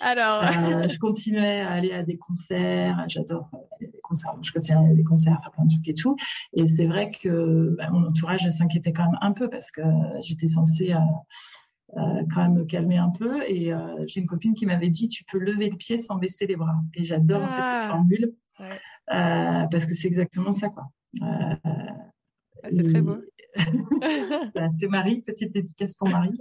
Alors,
je continuais à aller à des concerts. J'adore les concerts. Je continuais à aller à des concerts, à faire plein de trucs et tout. Et c'est vrai que bah, mon entourage s'inquiétait quand même un peu parce que j'étais censée quand même me calmer un peu. Et j'ai une copine qui m'avait dit Tu peux lever le pied sans baisser les bras. Et j'adore en fait cette ah. formule parce que c'est exactement ça, quoi.
Ah, c'est très beau.
Bah, c'est Marie, petite dédicace pour Marie.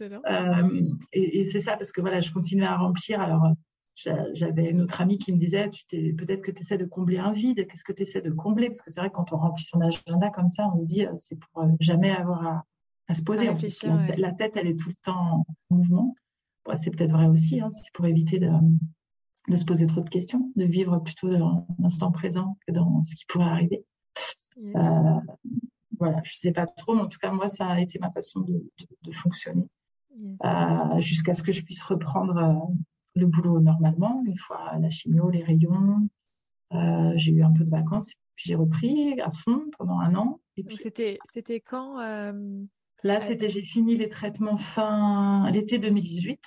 euh, et, et c'est ça, parce que voilà, je continuais à remplir. Alors, j'avais une autre amie qui me disait peut-être que tu essaies de combler un vide. Qu'est-ce que tu essaies de combler? Parce que c'est vrai, quand on remplit son agenda comme ça, on se dit euh, c'est pour euh, jamais avoir à, à se poser. la, tête, elle est tout le temps en mouvement. c'est peut-être vrai aussi, hein, c'est pour éviter de, de, se poser trop de questions, de vivre plutôt dans l'instant présent que dans ce qui pourrait arriver. Euh, voilà, je sais pas trop, mais en tout cas, moi, ça a été ma façon de, fonctionner euh, jusqu'à ce que je puisse reprendre euh, le boulot normalement, une fois la chimio, les rayons. j'ai eu un peu de vacances, puis j'ai repris à fond pendant un an.
Et puis... C'était, c'était quand
Là, c'était, j'ai fini les traitements fin l'été 2018.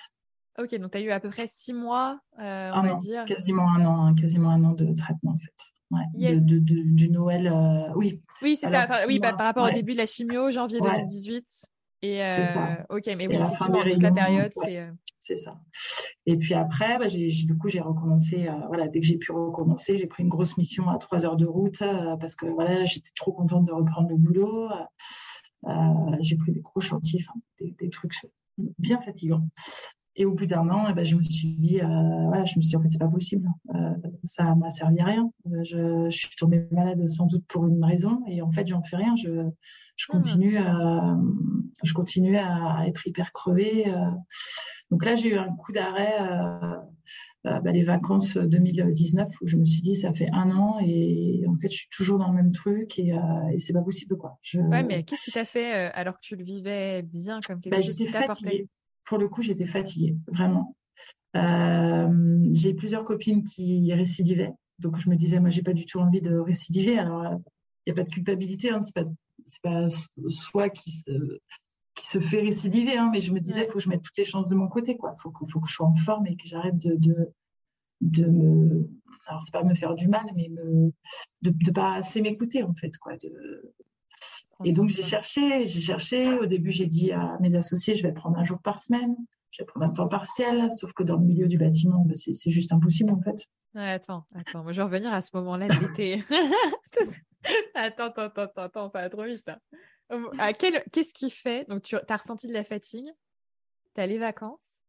Ok, donc tu as eu à peu près six mois, on va dire.
Quasiment un an, hein, quasiment un an de traitement en fait de, du Noël. Euh, oui.
Oui, c'est ça. oui, bah, par rapport au début de la chimio, janvier 2018. Et euh, ça. ok, mais oui, effectivement, toute la période, c'est. Euh,
c'est ça. Et puis après, bah, du coup, j'ai recommencé. voilà, dès que j'ai pu recommencer, j'ai pris une grosse mission à trois heures de route parce que voilà, j'étais trop contente de reprendre le boulot. j'ai pris des gros chantiers, des, trucs bien fatigants. Et au bout d'un an, eh ben, je me suis dit, euh, je me suis dit, en fait, c'est pas possible. Euh, ça m'a servi à rien. Euh, je, je, suis tombée malade sans doute pour une raison. Et en fait, j'en fais rien. Je, je ah. continue, à, je continue à être hyper crevée. Euh. Donc là, j'ai eu un coup d'arrêt, bah, les vacances 2019, où je me suis dit, ça fait un an et en fait, je suis toujours dans le même truc et, et c'est pas possible. Quoi.
Je... Ouais, mais qu'est-ce qui t'a fait alors que tu le vivais bien comme quelque bah, chose qui
pour le coup, j'étais fatiguée, vraiment. Euh, j'ai plusieurs copines qui récidivaient. Donc, je me disais, moi, j'ai pas du tout envie de récidiver. Alors, il n'y a pas de culpabilité. Hein, c'est pas, pas soi qui se, qui se fait récidiver. Hein, mais je me disais, il faut que je mette toutes les chances de mon côté. Il faut, faut, que je sois en forme et que j'arrête de, de, de, me. Alors, c'est pas me faire du mal, mais me, de ne pas assez m'écouter, en fait. Quoi, de, et donc, j'ai cherché, j'ai cherché. Au début, j'ai dit à mes associés, je vais prendre un jour par semaine, je vais prendre un temps partiel, sauf que dans le milieu du bâtiment, bah, c'est juste impossible, en fait.
attends, attends, moi, je vais revenir à ce moment-là de l'été. (laughs) attends, attends, attends, attends, ça va trop vite, ça. Qu'est-ce qui fait Donc, tu as ressenti de la fatigue, tu as les vacances?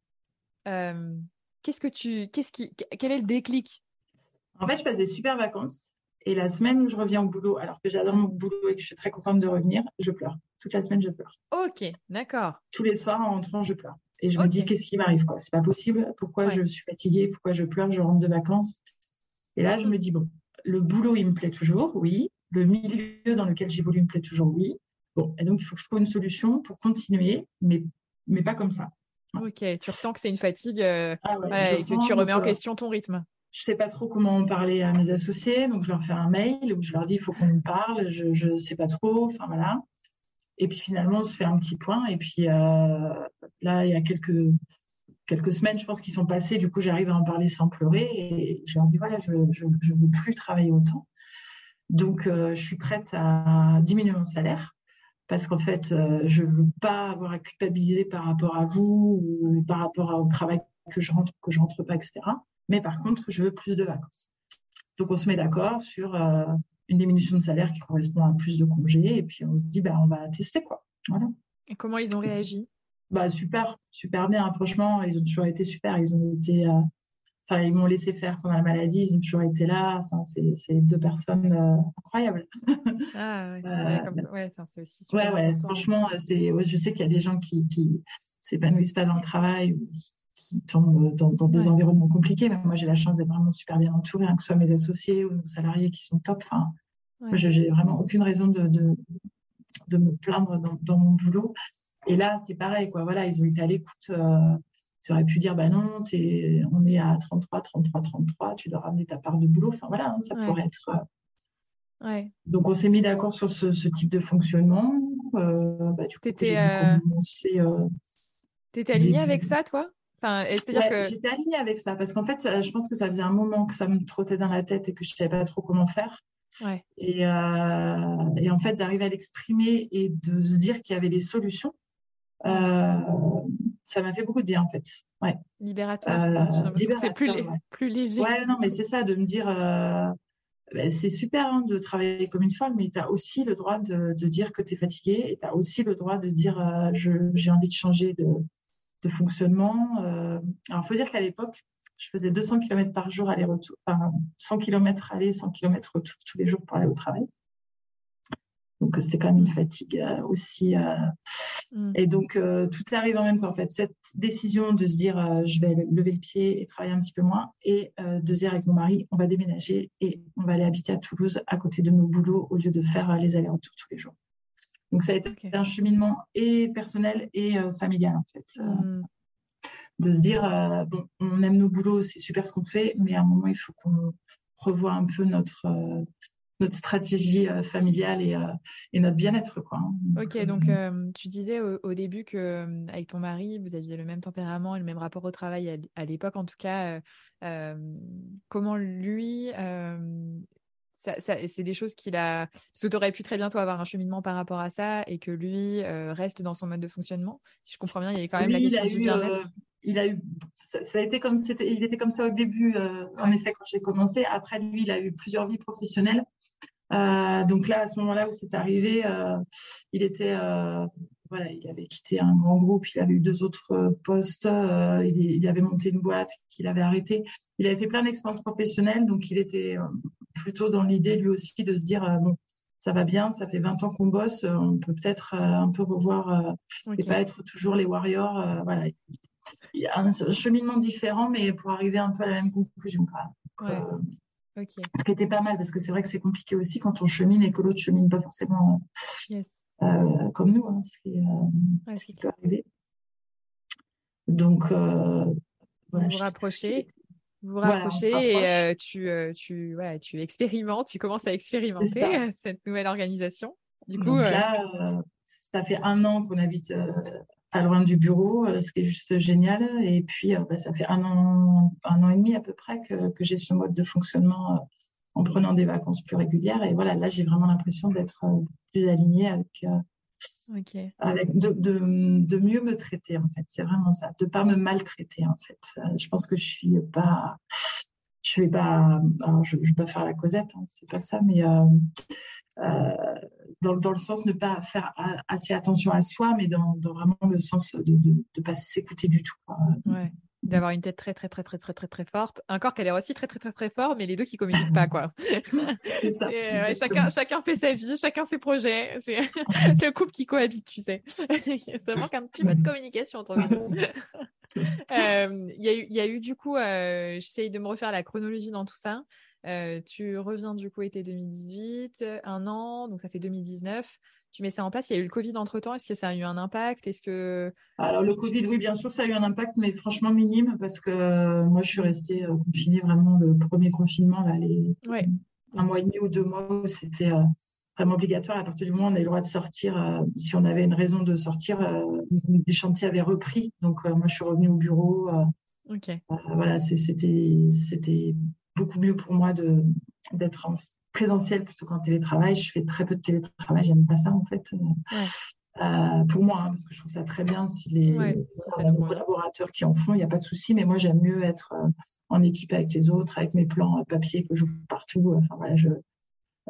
Euh, qu'est-ce que tu. Qu'est-ce qui... Quel est le déclic?
En fait, je passe des super vacances. Et la semaine où je reviens au boulot, alors que j'adore mon boulot et que je suis très contente de revenir, je pleure. Toute la semaine, je pleure.
Ok, d'accord.
Tous les soirs, en rentrant, je pleure. Et je me dis, qu'est-ce qui m'arrive quoi? C'est pas possible. Pourquoi je suis fatiguée? Pourquoi je pleure? Je rentre de vacances. Et là, je me dis, bon, le boulot, il me plaît toujours, oui. Le milieu dans lequel j'évolue me plaît toujours, oui. Bon, et donc, il faut que je trouve une solution pour continuer, mais, mais pas comme ça.
Ok, tu ressens que c'est une fatigue euh, ah et que tu remets en question ton rythme
je sais pas trop comment en parler à mes associés, donc je leur fais un mail où je leur dis il faut qu'on me parle, je ne sais pas trop, enfin voilà. Et puis finalement, on se fait un petit point. Et puis euh, là, il y a quelques, quelques semaines, je pense, qu'ils sont passées. Du coup, j'arrive à en parler sans pleurer. Et je leur dis voilà, je ne veux plus travailler autant. Donc, euh, je suis prête à diminuer mon salaire parce qu'en fait, euh, je ne veux pas avoir à culpabiliser par rapport à vous ou par rapport au travail que je rentre, que je rentre pas, etc. Mais par contre, je veux plus de vacances. Donc, on se met d'accord sur euh, une diminution de salaire qui correspond à plus de congés. Et puis, on se dit, bah, on va tester, quoi. Voilà.
Et comment ils ont réagi?
Bah, Super, super bien. Franchement, ils ont toujours été super. Ils ont été. Euh, enfin, ils m'ont laissé faire pendant la maladie, ils ont toujours été là. Enfin, c'est deux personnes euh, incroyables. (laughs)
Ah ouais, ouais, c'est aussi
super. Ouais, ouais, franchement, je sais qu'il y a des gens qui, qui s'épanouissent pas dans le travail qui tombent dans, des environnements compliqués. Mais moi, j'ai la chance d'être vraiment super bien entourée, hein, que ce soit mes associés ou nos salariés qui sont top. Enfin, je j'ai vraiment aucune raison de, de, me plaindre dans, mon boulot. Et là, c'est pareil, quoi. Voilà, ils ont été à l'écoute. Euh, tu aurais pu dire, bah non, es, on est à 33, 33, 33, tu dois ramener ta part de boulot. Enfin, voilà, hein, ça pourrait être.
Euh,
Donc, on s'est mis d'accord sur ce, type de fonctionnement. Euh, bah, du coup, j'ai dû commencer
T'étais alignée avec ça, toi?
Enfin, c'est-à-dire que j'étais alignée avec ça parce qu'en fait, je pense que ça faisait un moment que ça me trottait dans la tête et que je savais pas trop comment faire. Ouais. Et, euh, et en fait, d'arriver à l'exprimer et de se dire qu'il y avait des solutions, euh, ça m'a fait beaucoup de bien en fait. Ouais.
Libérateur. Euh, c'est plus, plus léger.
Ouais, non, mais c'est ça, de me dire, euh, ben, c'est super hein, de travailler comme une femme, mais tu as aussi le droit de, de dire que tu es fatigué et tu as aussi le droit de dire euh, j'ai envie de changer de, de fonctionnement. Euh. Alors, il faut dire qu'à l'époque, je faisais 200 km par jour aller-retour, enfin 100 km aller, 100 km retour tous les jours pour aller au travail. Donc c'était quand même une fatigue euh, aussi. Euh, mm. Et donc euh, tout arrive en même temps en fait. Cette décision de se dire je vais lever le pied et travailler un petit peu moins, et de dire avec mon mari on va déménager et on va aller habiter à Toulouse à côté de nos boulots au lieu de faire les allers-retours tous les jours. Donc ça a été un cheminement et personnel et familial en fait. Mm. De se dire bon on aime nos boulots, c'est super ce qu'on fait, mais à un moment il faut qu'on revoie un peu notre notre stratégie euh, familiale et, euh, et, notre bien-être. Quoi.
Hein. ok, donc euh, tu disais au, début que avec ton mari, vous aviez le même tempérament et le même rapport au travail à, l'époque, en tout cas. comment lui, c'est des choses qu'il a. Parce que tu aurais pu très bientôt avoir un cheminement par rapport à ça et que lui reste dans son mode de fonctionnement. Si je comprends bien, il y a quand même la question du bien-être.
il a eu, ça, a été comme c'était, il était comme ça au début, en effet, quand j'ai commencé. Après, lui, il a eu plusieurs vies professionnelles. Euh, donc là, à ce moment-là où c'est arrivé, euh, il était, euh, voilà, il avait quitté un grand groupe, il avait eu deux autres postes, il, il, avait monté une boîte qu'il avait arrêtée. Il avait fait plein d'expériences professionnelles, donc il était plutôt dans l'idée lui aussi de se dire bon, ça va bien, ça fait 20 ans qu'on bosse, on peut peut-être un peu revoir et pas être toujours les warriors. voilà, il y a un cheminement différent, mais pour arriver un peu à la même conclusion. Quoi. Ce qui était pas mal, parce que c'est vrai que c'est compliqué aussi quand on chemine et que l'autre chemine pas forcément euh, comme nous, hein, ce, qui, euh, ce qui peut arriver. Donc, euh,
voilà, vous rapprochez, vous rapprochez et tu, tu, voilà, tu expérimentes, tu commences à expérimenter cette nouvelle organisation. Du coup,
là, ça fait un an qu'on habite pas loin du bureau, euh, ce qui est juste génial. Et puis, euh, bah, ça fait un an, un an et demi à peu près que, que j'ai ce mode de fonctionnement euh, en prenant des vacances plus régulières. Et voilà, là, j'ai vraiment l'impression d'être plus alignée avec, avec de, de, de, mieux me traiter, en fait. C'est vraiment ça, de pas me maltraiter, en fait. Je pense que je suis pas, je vais pas, alors je, je vais pas faire la causette, hein, c'est pas ça, mais euh, dans, dans, le sens de ne pas faire assez attention à soi, mais dans, dans vraiment le sens de ne pas s'écouter du tout.
Ouais. D'avoir une tête très très très très très très très forte, un corps qui a l'air aussi très très très très fort, mais les deux qui communiquent pas quoi. (laughs) Ça, chacun chacun fait sa vie, chacun ses projets. C'est (laughs) le couple qui cohabite, tu sais. (laughs) Ça manque un petit peu de communication entre nous. Euh, il y, y, a eu du coup, euh, j'essaye de me refaire la chronologie dans tout ça. Euh, tu reviens du coup été 2018, un an, donc ça fait 2019. Tu mets ça en place. Il y a eu le Covid entre temps. Est-ce que ça a eu un impact? Est-ce que
alors le Covid, oui, bien sûr, ça a eu un impact, mais franchement minime parce que euh, moi, je suis restée euh, confinée vraiment le premier confinement là, les un mois et demi ou deux mois où c'était vraiment obligatoire. À partir du moment où on avait le droit de sortir, si on avait une raison de sortir, les chantiers avaient repris. Donc moi, je suis revenue au bureau. Ok. voilà, c'était c'était beaucoup mieux pour moi de d'être en présentiel plutôt qu'en télétravail. Je fais très peu de télétravail, j'aime pas ça en fait. Euh, pour moi, hein, parce que je trouve ça très bien si les, collaborateurs qui en font, il n'y a pas de souci, mais moi j'aime mieux être euh, en équipe avec les autres, avec mes plans papier que j'ouvre partout. Enfin voilà, je,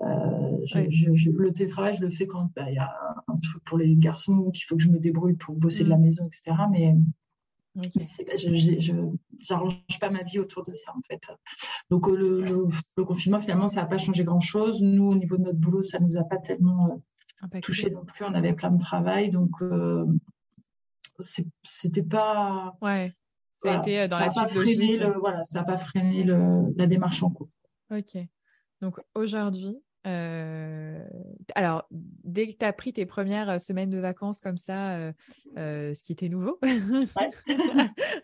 euh, je, le télétravail, je le fais quand bah, il y a un truc pour les garçons qu'il faut que je me débrouille pour bosser de la mm. maison, etc. Mais je n'arrange pas ma vie autour de ça, en fait. Donc, euh, le, confinement, finalement, ça n'a pas changé grand-chose. Nous, au niveau de notre boulot, ça ne nous a pas tellement euh, touché non plus. On avait plein de travail. Donc, euh, c'était pas.
Ouais. Ça a été dans la suite
logique. voilà, ça n'a pas freiné la démarche en cours.
Ok. Donc, aujourd'hui, euh, alors, dès que tu as pris tes premières euh, semaines de vacances comme ça, euh, ce qui était nouveau, ouais.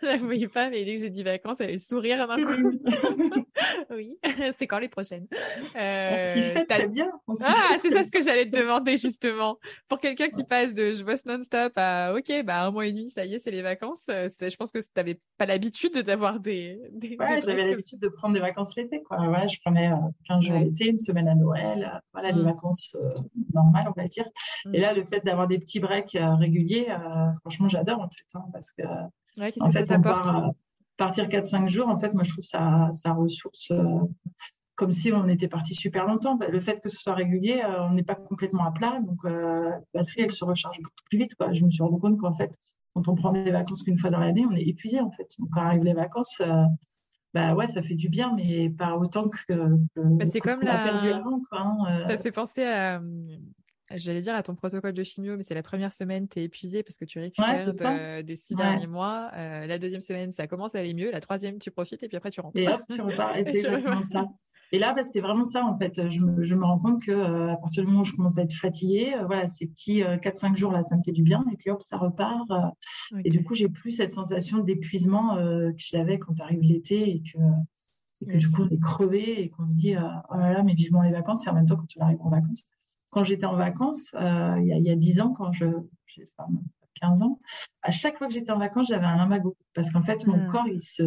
je ne voyais pas, mais dès que j'ai dit vacances, elle allait sourire d'un coup. (laughs) oui. (laughs) c'est quand les prochaines?
Euh, très bien.
Ah, c'est ça ce que j'allais te demander justement. Pour quelqu'un qui passe de je bosse non-stop à ok, bah un mois et demi, ça y est, c'est les vacances. Je pense que tu n'avais pas l'habitude d'avoir des,
des. Ouais, j'avais l'habitude de prendre des vacances l'été. Quoi. Voilà, je prenais 15 jours l'été, une semaine à Noël. Voilà, des mm. vacances normales, on va dire. Et mm. là, le fait d'avoir des petits breaks réguliers, franchement, j'adore en fait, hein, parce que.
Ouais, qu'est-ce que ça t'apporte
partir 4-5 jours, en fait, moi, je trouve ça, ça ressource euh, comme si on était parti super longtemps. Bah, le fait que ce soit régulier, euh, on n'est pas complètement à plat, donc euh, la batterie, elle se recharge beaucoup plus vite. Quoi. Je me suis rendu compte qu'en fait, quand on prend des vacances qu'une fois dans l'année, on est épuisé, en fait. Donc, quand arrivent les vacances, bah ouais, ça fait du bien, mais pas autant que,
bah, c'est comme la... perdu avant. Quoi, hein, Ça fait penser à J'allais dire à ton protocole de chimio, mais c'est la première semaine, tu es épuisé parce que tu récupères des six derniers mois. Euh, la deuxième semaine, ça commence à aller mieux. La troisième, tu profites et puis après, tu rentres.
Et hop, tu repars. Et (laughs) c'est exactement ça. Et là, bah, c'est vraiment ça, en fait. Je me, je me rends compte que euh, partir du moment où je commence à être fatiguée, euh, voilà, ces petits 4-5 jours là, ça me fait du bien. Et puis hop, ça repart. Et du coup, j'ai plus cette sensation d'épuisement que j'avais quand arrive l'été et que, et que du coup, on est crevé et qu'on se dit, oh là là, mais vivement les vacances. Et en même temps, quand tu arrives en vacances, quand j'étais en vacances, euh, il, y a, 10 ans, quand je, j'ai 15 ans, à chaque fois que j'étais en vacances, j'avais un lumbago. Parce qu'en fait, mon ah. corps, il se,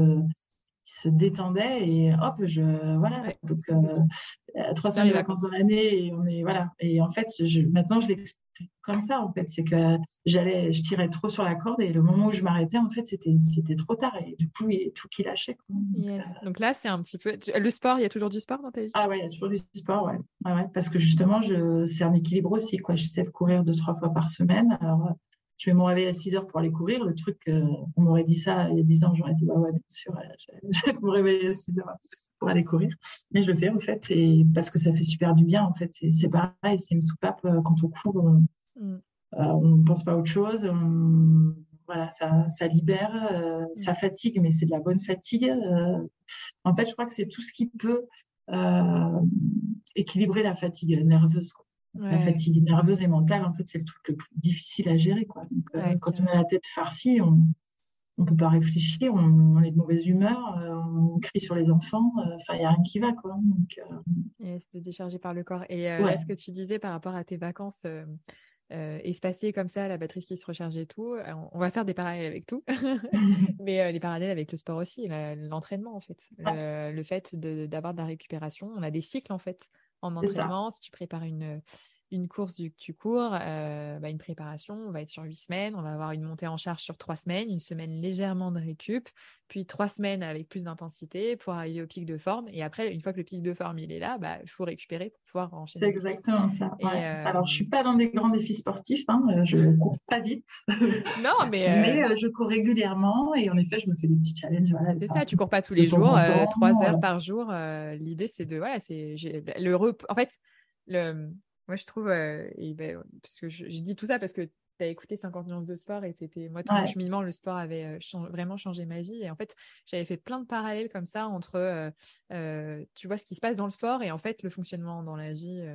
se détendait et hop, je, voilà. Donc, euh, trois semaines de vacances dans l'année et on est, voilà. Et en fait, je, maintenant, je l'explique comme ça, en fait. C'est que j'allais, je tirais trop sur la corde et le moment où je m'arrêtais, en fait, c'était, c'était trop tard et du coup, il y a tout qui lâchait.
Euh, Donc, là, c'est un petit peu. Le sport, il y a toujours du sport dans ta vie?
Ah ouais, il y a toujours du sport, ouais. ouais, Parce que justement, je... c'est un équilibre aussi, quoi. J'essaie de courir deux, trois fois par semaine. Alors, je vais me réveiller à 6 heures pour aller courir. Le truc, euh, on m'aurait dit ça il y a 10 ans, j'aurais dit, bah ouais, bien sûr, (laughs) je vais me réveiller à 6 heures pour aller courir. Mais je le fais, en fait, et parce que ça fait super du bien, en fait. C'est pareil, c'est une soupape. Euh, quand on court, on mm. euh, ne pense pas à autre chose. voilà, ça, ça libère, mm. ça fatigue, mais c'est de la bonne fatigue. en fait, je crois que c'est tout ce qui peut équilibrer la fatigue nerveuse. Quoi. La fatigue nerveuse et mentale, en fait, c'est le truc le plus difficile à gérer. Quoi. Euh, quand on a la tête farcie, on ne peut pas réfléchir, on, est de mauvaise humeur, euh, on crie sur les enfants, euh, enfin, il n'y a rien qui va. Quoi. Donc,
c'est de décharger par le corps. Et est-ce que tu disais par rapport à tes vacances espacées comme ça, la batterie qui se recharge et tout, on va faire des parallèles avec tout, (laughs) (laughs) mais les parallèles avec le sport aussi, l'entraînement en fait. Le, fait d'avoir de, de la récupération, on a des cycles en fait en entraînement. Si tu prépares une, une course du, tu cours, euh, bah, une préparation, on va être sur huit semaines, on va avoir une montée en charge sur trois semaines, une semaine légèrement de récup, puis trois semaines avec plus d'intensité pour arriver au pic de forme. Et après, une fois que le pic de forme il est là, bah, il faut récupérer pour pouvoir enchaîner.
C'est exactement ça. Euh, Alors, je suis pas dans des grands défis sportifs, hein, euh, je ne cours pas vite.
non, (laughs) mais,
mais je cours régulièrement et en effet, je me fais des petits challenges.
c'est ça, tu cours pas tous les jours, trois heures par jour. L'idée, c'est de voilà, c'est le En fait, le moi, je trouve, euh, ben, parce que j'ai dit tout ça parce que tu as écouté 50 nuances de sport et c'était moi, tout mon cheminement, le sport avait euh, vraiment changé ma vie. Et en fait, j'avais fait plein de parallèles comme ça entre, euh, tu vois, ce qui se passe dans le sport et en fait, le fonctionnement dans la vie,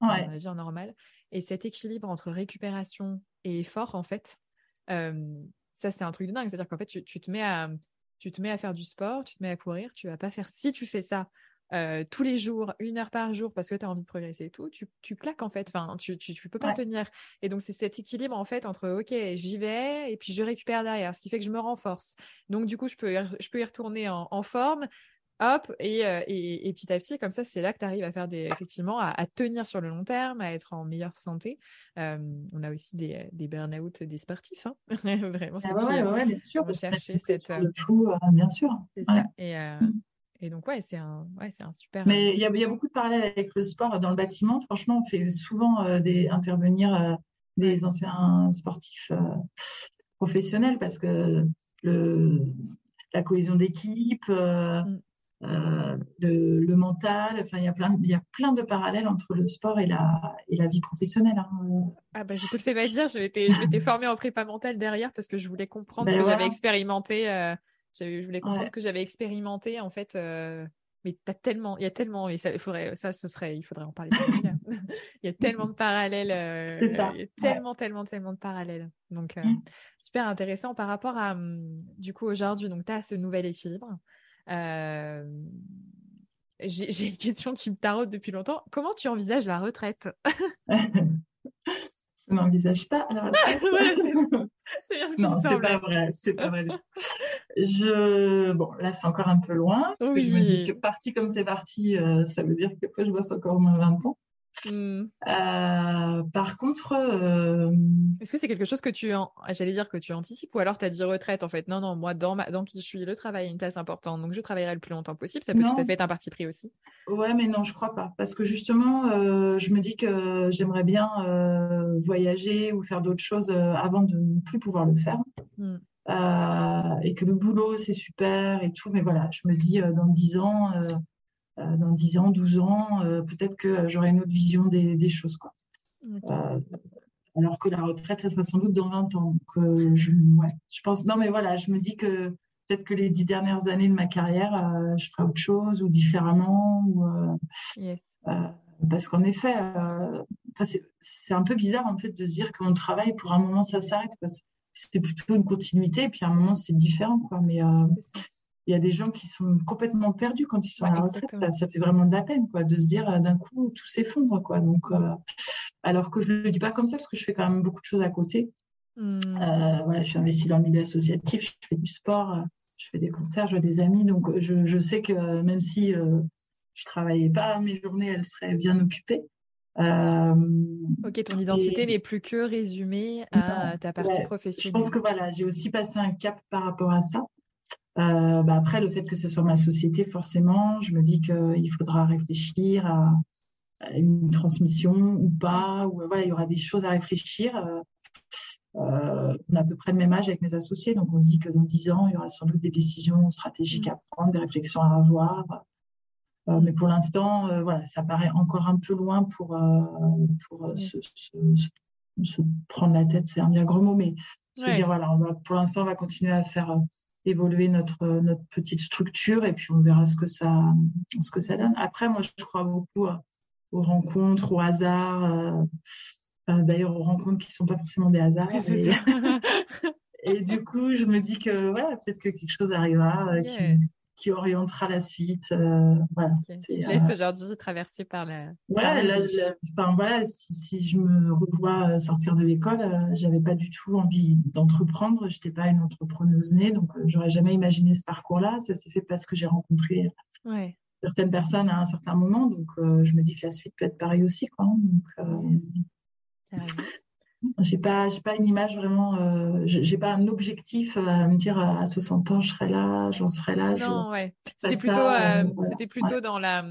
dans la vie en normal. Et cet équilibre entre récupération et effort, en fait, ça, c'est un truc de dingue. C'est-à-dire qu'en fait, tu, tu, te mets à, tu te mets à faire du sport, tu te mets à courir, tu vas pas faire, si tu fais ça euh, tous les jours, une heure par jour, parce que tu as envie de progresser et tout, tu, tu claques en fait. Enfin, tu, tu, peux pas tenir. Et donc, c'est cet équilibre en fait entre, OK, j'y vais et puis je récupère derrière, ce qui fait que je me renforce. Donc, du coup, je peux, je peux y retourner en, forme. Hop, et, euh, et, et, petit à petit, comme ça, c'est là que tu arrives à faire des, effectivement, à, tenir sur le long terme, à être en meilleure santé. Euh, on a aussi des, des burn-out des sportifs, hein. (laughs) vraiment.
Ah ouais, ouais, bien sûr. Chercher cette. Le fou, bien sûr.
C'est ça. Et, mm. Et donc, ouais, c'est un, ouais, un super.
Mais il y, y, a beaucoup de parallèles avec le sport dans le bâtiment. Franchement, on fait souvent euh, des, intervenir euh, des anciens sportifs euh, professionnels parce que le, la cohésion d'équipe, mm. le, le, mental, enfin, il y, a plein, il y a plein de parallèles entre le sport et la, et la vie professionnelle. Hein.
Ah bah, je te le fais pas dire, je m'étais formée en prépa mentale derrière parce que je voulais comprendre ben ce que j'avais expérimenté je voulais comprendre ce que j'avais expérimenté en fait. Euh, mais t'as tellement, il y a tellement, et ça, il faudrait, ça, ce serait, il faudrait en parler. (laughs) il y a tellement de parallèles. Euh, il y a tellement, tellement, tellement de parallèles. Donc, euh, mm. super intéressant par rapport à, hum, du coup, aujourd'hui, donc, tu as ce nouvel équilibre. j'ai une question qui me taraude depuis longtemps. Comment tu envisages la retraite? (laughs)
Je n'envisage pas (laughs) (laughs)
c'est bien ce qui
non, c'est pas vrai, c'est pas vrai. Je, bon, là, c'est encore un peu loin, parce que je me dis
Oui.
que parti comme c'est parti, euh, ça veut dire qu'après, je bosse encore au moins 20 ans.
Hmm.
Euh, par contre, euh,
Est-ce que c'est quelque chose que tu, en... j'allais dire que tu anticipes, ou alors tu as dit retraite en fait? Non, non, moi, dans, ma... dans qui je suis, le travail a une place importante, donc je travaillerai le plus longtemps possible. Ça peut
Non.
tout à fait être un parti pris aussi.
ouais, mais non, je crois pas, parce que justement, euh, je me dis que j'aimerais bien voyager ou faire d'autres choses avant de ne plus pouvoir le faire.
Hmm.
Et que le boulot, c'est super et tout, mais voilà, je me dis dans 10 ans, dans 10 ans, 12 ans, euh, peut-être que euh, j'aurai une autre vision des, des choses, quoi. Euh, alors que la retraite, ça sera sans doute dans 20 ans. Donc, euh, je, ouais, je pense, non, mais voilà, je me dis que peut-être que les 10 dernières années de ma carrière, euh, je ferai autre chose ou différemment, ou, euh,
Yes.
euh, parce qu'en effet, euh, c'est un peu bizarre en fait de se dire qu'on travaille pour un moment ça s'arrête c'était plutôt une continuité et puis à un moment c'est différent quoi. Mais euh. Il y a des gens qui sont complètement perdus quand ils sont à la retraite. Ça, ça fait vraiment de la peine quoi de se dire euh, d'un coup tout s'effondre quoi. Donc euh, alors que je le dis pas comme ça parce que je fais quand même beaucoup de choses à côté.
Hmm.
Euh, voilà, je suis investie dans le milieu associatif, je fais du sport, je fais des concerts, je vois des amis. Donc, je, je sais que même si euh, je travaillais pas, mes journées, elles seraient bien occupées. Euh,
Ok, ton identité
et-
n'est plus que résumée à ta partie
ouais, je
professionnelle.
pense que voilà, j'ai aussi passé un cap par rapport à ça. Euh, bah après, le fait que ce soit ma société, forcément, je me dis qu'il faudra réfléchir à, à une transmission ou pas, ou voilà, il y aura des choses à réfléchir. Euh, euh, on a à peu près le même âge avec mes associés, donc on se dit que dans 10 ans, il y aura sans doute des décisions stratégiques à prendre, des réflexions à avoir. Euh, mais pour l'instant, euh, voilà, ça paraît encore un peu loin pour, euh, pour euh, se, se- se- se prendre la tête, c'est un bien gros mot, mais se dire, voilà, on va, pour l'instant, on va continuer à faire euh, évoluer notre, euh, notre petite structure et puis on verra ce que ça, ce que ça donne. Après, moi, je crois beaucoup euh, aux rencontres, au hasard. euh, D'ailleurs, aux rencontres qui ne sont pas forcément des hasards. (laughs) Et, du coup, je me dis que voilà, peut-être que quelque chose arrivera
Yeah.
qui, qui orientera la suite. euh, voilà.
Tu te
euh,
aujourd'hui traverser par la.
voilà,
la
enfin, voilà si, si je me revois euh, sortir de l'école, euh, j'avais pas du tout envie d'entreprendre. Je n'étais pas une entrepreneuse née, donc euh, j'aurais jamais imaginé ce parcours-là. Ça s'est fait parce que j'ai rencontré
Ouais.
certaines personnes à un certain moment, donc je me dis que la suite peut être pareille aussi, quoi. hein. Donc,
Yes.
J'ai pas, j'ai pas une image vraiment, euh, j'ai pas un objectif à me dire euh, à 60 ans je serai là, j'en serai là. je-
Non, ouais.
pas
C'était plutôt,
euh,
euh,
voilà.
c'était plutôt dans la,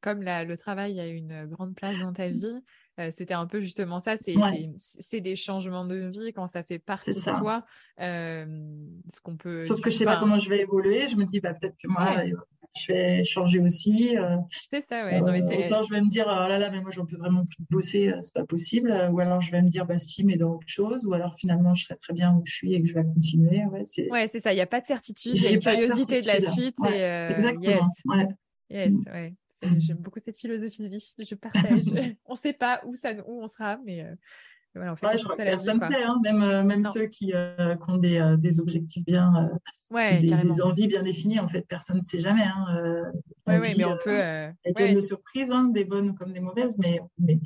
comme la, le travail a une grande place dans ta vie. euh, c'était un peu justement ça. C'est,
Ouais.
des changements de vie quand ça fait partie
ça.
de toi. ce qu'on peut.
Sauf que je sais pas comment je vais évoluer. Je me dis bah peut-être que moi
Ouais.
Je vais changer aussi. euh,
C'est ça, ouais. Non, mais c'est.
autant je vais me dire, oh là là, mais moi, j'en peux vraiment plus bosser, euh, c'est pas possible. Ou alors je vais me dire, bah si, mais dans autre chose. Ou alors finalement, je serai très bien où je suis et que je vais continuer. Ouais, c'est
Ouais, c'est ça. Il n'y a pas de certitude. Il y a une
de
curiosité de la suite.
Ouais,
et, euh,
exactement.
yes. Yes,
Mm.
ouais. J'aime beaucoup cette philosophie de vie. Je partage. (laughs) on ne sait pas où, ça, où on sera, mais euh, voilà, on fait
Ouais, je crois que personne
quoi.
sait, hein, même, euh, même
Non.
ceux qui, euh, qui ont des, euh, des objectifs bien, euh,
Ouais,
des, des envies bien définies, en fait, personne ne sait jamais. Hein, euh, la
Ouais, mais on
euh,
peut. euh,
Elle est
ouais,
pleine de
c'est-
surprises, hein, des bonnes comme des mauvaises, mais, mais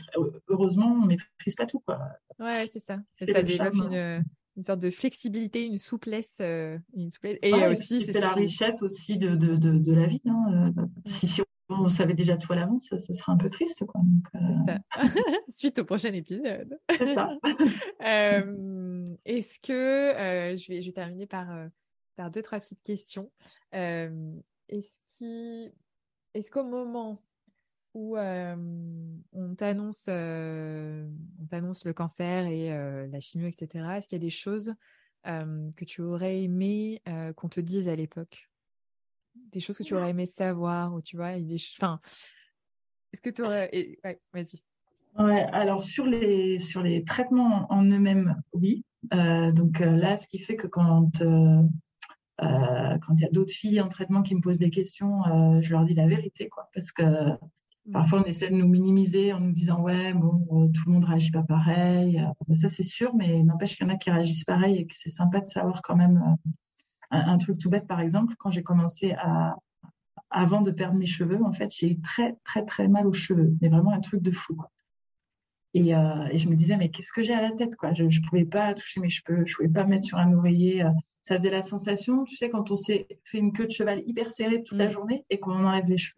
heureusement, on ne maîtrise pas tout.
Ouais, c'est ça.
C'est
ça développe une, une sorte de flexibilité, une souplesse. euh, une souplesse. Et euh, aussi, c'est
c'est
ce
la richesse aussi de, de, de, de la vie. Hein. Euh, Si, si on savait déjà tout à l'avance, ça serait un peu triste. Quoi. Donc, euh,
ça. (laughs) Suite au prochain épisode.
c'est ça. (laughs)
Euh, Est-ce que euh, je vais je vais terminer par par deux trois petites questions. Est-ce qui est-ce qu'au moment où on t'annonce on t'annonce le cancer et la chimio etc. Est-ce qu'il y a des choses que tu aurais aimé qu'on te dise à l'époque? Des choses que tu aurais aimé savoir ou tu vois des enfin est-ce que tu aurais ouais, vas-y
Ouais, alors sur les, sur les traitements en eux-mêmes, oui. Euh, donc euh, là, ce qui fait que quand euh, euh, quand il y a d'autres filles en traitement qui me posent des questions, je leur dis la vérité, quoi. Parce que parfois, on essaie de nous minimiser en nous disant, ouais, bon, tout le monde réagit pas pareil. Ça, c'est sûr, mais n'empêche qu'il y en a qui réagissent pareil et que c'est sympa de savoir quand même un, un truc tout bête, par exemple, quand j'ai commencé à, avant de perdre mes cheveux, en fait, j'ai eu très, très, très mal aux cheveux. Mais vraiment un truc de fou. Et, euh, et, je me disais, mais qu'est-ce que j'ai à la tête quoi? Je ne pouvais pas toucher mes cheveux, je ne pouvais pas mettre sur un oreiller. Euh. ça faisait la sensation, tu sais, quand on s'est fait une queue de cheval hyper serrée toute la mm. journée et qu'on enlève les cheveux.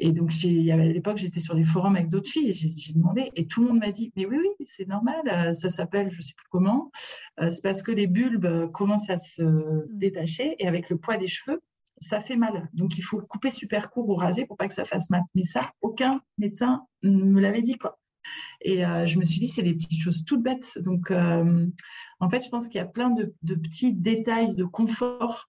Et donc, à l'époque, j'étais sur des forums avec d'autres filles et j'ai demandé, et tout le monde m'a dit, mais oui, oui, c'est normal, euh, ça s'appelle, je ne sais plus comment, c'est parce que les bulbes commencent à se mm. détacher et avec le poids des cheveux, ça fait mal. Donc, il faut couper super court ou raser pour pas que ça fasse mal. Mais ça, aucun médecin me l'avait dit, quoi. Et euh, je me suis dit, c'est des petites choses toutes bêtes. Donc, euh, en fait, je pense qu'il y a plein de, petits détails de confort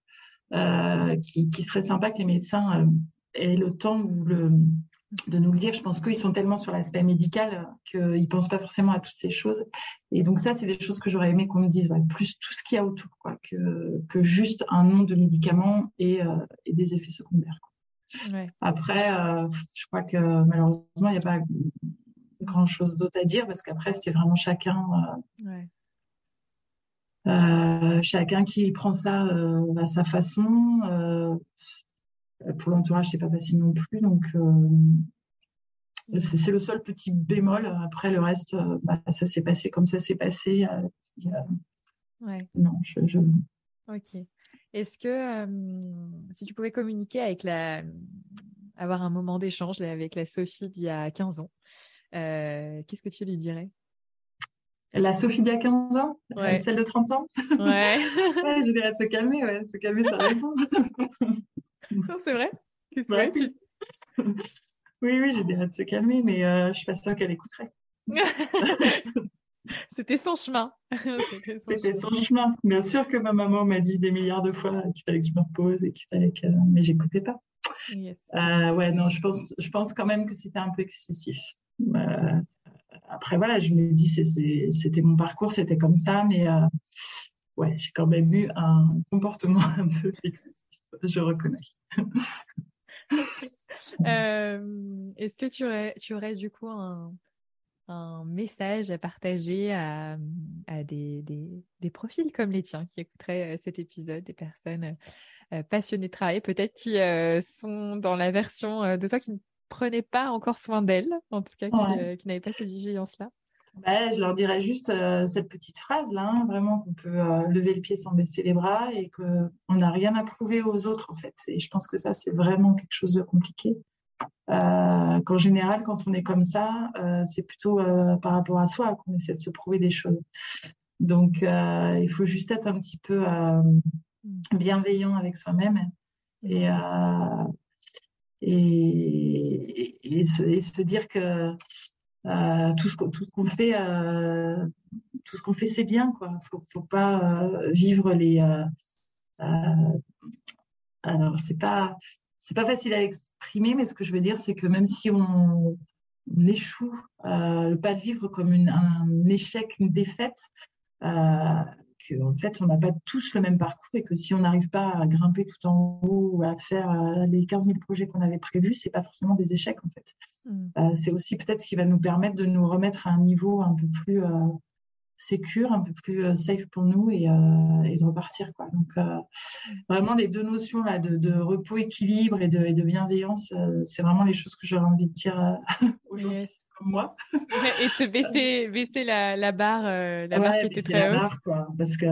euh, qui, qui, seraient sympas que les médecins aient le temps de nous le dire. Je pense qu'ils sont tellement sur l'aspect médical qu'ils ne pensent pas forcément à toutes ces choses. Et donc, ça, c'est des choses que j'aurais aimé qu'on me dise, plus tout ce qu'il y a autour, quoi, que, que, juste un nom de médicaments et, et des effets secondaires. Après, je crois que malheureusement, il n'y a pas grand chose d'autre à dire parce qu'après, c'est vraiment chacun. Euh, euh, chacun qui prend ça euh, à sa façon. Pour l'entourage, c'est pas facile non plus. Donc, c'est le seul petit bémol. Après, le reste, bah, ça s'est passé comme ça s'est passé. Non, je,
Ok. Est-ce que si tu pouvais communiquer avec la, avoir un moment d'échange avec la Sophie d'il y a 15 ans, euh, qu'est-ce que tu lui dirais?
La Sophie d'il y a 15 ans? Celle de 30 ans? (laughs)
Ouais.
je dirais de se calmer, ouais. De se calmer, ça répond. (laughs) (laughs)
c'est vrai?
Tu... (laughs) Oui, oui, je dirais de se calmer, mais euh, je suis pas sûre qu'elle écouterait. (laughs)
C'était son chemin.
C'était son, chemin. Bien sûr que ma maman m'a dit des milliards de fois qu'il fallait que je me repose et qu'il fallait que. Mais j'écoutais pas. Euh, ouais, non, je pense, je pense quand même que c'était un peu excessif. Euh, après, voilà, je me dis, c'était mon parcours, c'était comme ça, mais euh, ouais, j'ai quand même eu un comportement un peu excessif, je reconnais. (laughs)
Euh, est-ce que tu aurais, tu aurais du coup un, message à partager à, des, des, profils comme les tiens qui écouteraient cet épisode, des personnes passionnées de travail, peut-être qui sont dans la version de toi qui ne prenait pas encore soin d'elle, en tout cas, qui, euh, n'avait pas cette vigilance-là?
Bah, Je leur dirais juste euh, cette petite phrase-là, hein, vraiment qu'on peut euh, lever le pied sans baisser les bras et qu'on n'a rien à prouver aux autres, en fait. Et je pense que ça, c'est vraiment quelque chose de compliqué. qu'en général, quand on est comme ça, c'est plutôt par rapport à soi qu'on essaie de se prouver des choses. Donc, il faut juste être un petit peu bienveillant avec soi-même et, se, dire que euh, tout ce, qu'on fait, euh, tout ce qu'on fait, c'est bien, quoi. Faut, faut pas euh, vivre les. alors, c'est pas, c'est pas facile à exprimer, mais ce que je veux dire, c'est que même si on, on échoue, ne pas le vivre comme une, un échec, une défaite, en fait, on n'a pas tous le même parcours et que si on n'arrive pas à grimper tout en haut ou à faire euh, les 15 000 projets qu'on avait prévus, c'est pas forcément des échecs en fait. Mm. Euh, c'est aussi peut-être ce qui va nous permettre de nous remettre à un niveau un peu plus euh, sécure, un peu plus safe pour nous et, de repartir quoi. Donc vraiment les deux notions là de, repos, équilibre et de, bienveillance, c'est vraiment les choses que j'aurais envie de dire (laughs) aujourd'hui moi.
et de se baisser, baisser la, la barre, euh, la barre qui était très haute. Barre,
quoi, parce que.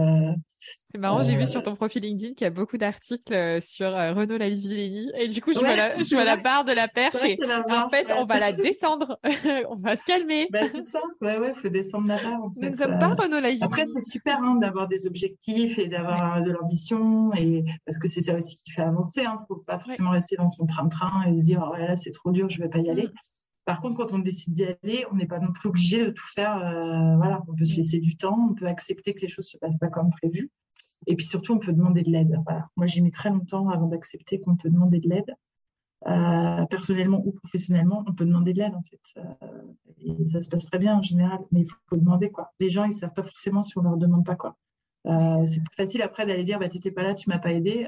C'est marrant, j'ai vu euh, sur ton profil LinkedIn qu'il y a beaucoup d'articles euh, sur Renaud Lavillenie et du coup je, vois, la, (laughs) je vois la barre de la perche et en fait on va la (laughs) descendre, (laughs) on va se calmer.
Ben, c'est ça, ouais ouais, faut descendre la barre. En
fait. Nous ne sommes pas Renaud Lavillenie.
Après c'est super hein, d'avoir des objectifs et d'avoir de l'ambition et parce que c'est ça aussi qui fait avancer. Hein, faut pas forcément rester dans son train-train et se dire oh, là c'est trop dur, je vais pas y aller. Par contre, quand on décide d'y aller, on n'est pas non plus obligé de tout faire. Euh, voilà, on peut se laisser du temps, on peut accepter que les choses se passent pas comme prévu. Et puis surtout, on peut demander de l'aide. Moi, j'ai mis très longtemps avant d'accepter qu'on peut demander de l'aide. Euh, personnellement ou professionnellement, on peut demander de l'aide en fait. Euh, et ça se passe très bien en général, mais il faut, demander quoi. Les gens, ils savent pas forcément si on leur demande pas quoi. c'est plus facile après d'aller dire bah t'étais pas là, tu m'as pas aidé.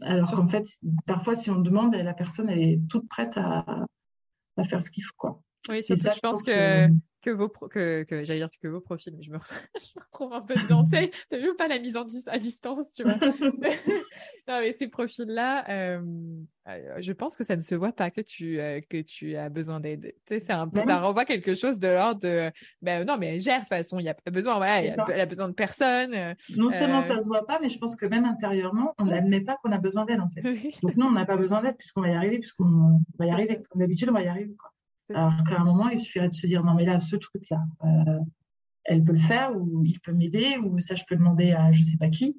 Alors qu'en fait, parfois, si on demande, la personne elle est toute prête à, à faire ce qu'il faut. Quoi.
Oui, c'est ça, je pense que, que vos que, que j'allais dire que vos profils, mais je me, (laughs) retrouve, un peu dedans. tu sais, t'as vu pas la mise en à distance, tu vois. (laughs) (laughs) non, mais ces profils-là, euh, euh, je pense que ça ne se voit pas que tu euh, que tu as besoin d'aide. Tu sais, c'est un peu, ça renvoie quelque chose de l'ordre de, ben non, mais elle gère de toute façon, il y a pas besoin, voilà, elle a besoin de personne.
non seulement ça se voit pas, mais je pense que même intérieurement, on n'admet pas qu'on a besoin d'aide en fait. Donc non, on n'a pas besoin d'aide puisqu'on va y arriver, puisqu'on va y arriver. Comme d'habitude, on va y arriver. Quoi. Alors qu'à un moment, il suffirait de se dire non, mais là, ce truc-là, euh, elle peut le faire ou il peut m'aider ou ça, je peux demander à je sais pas qui.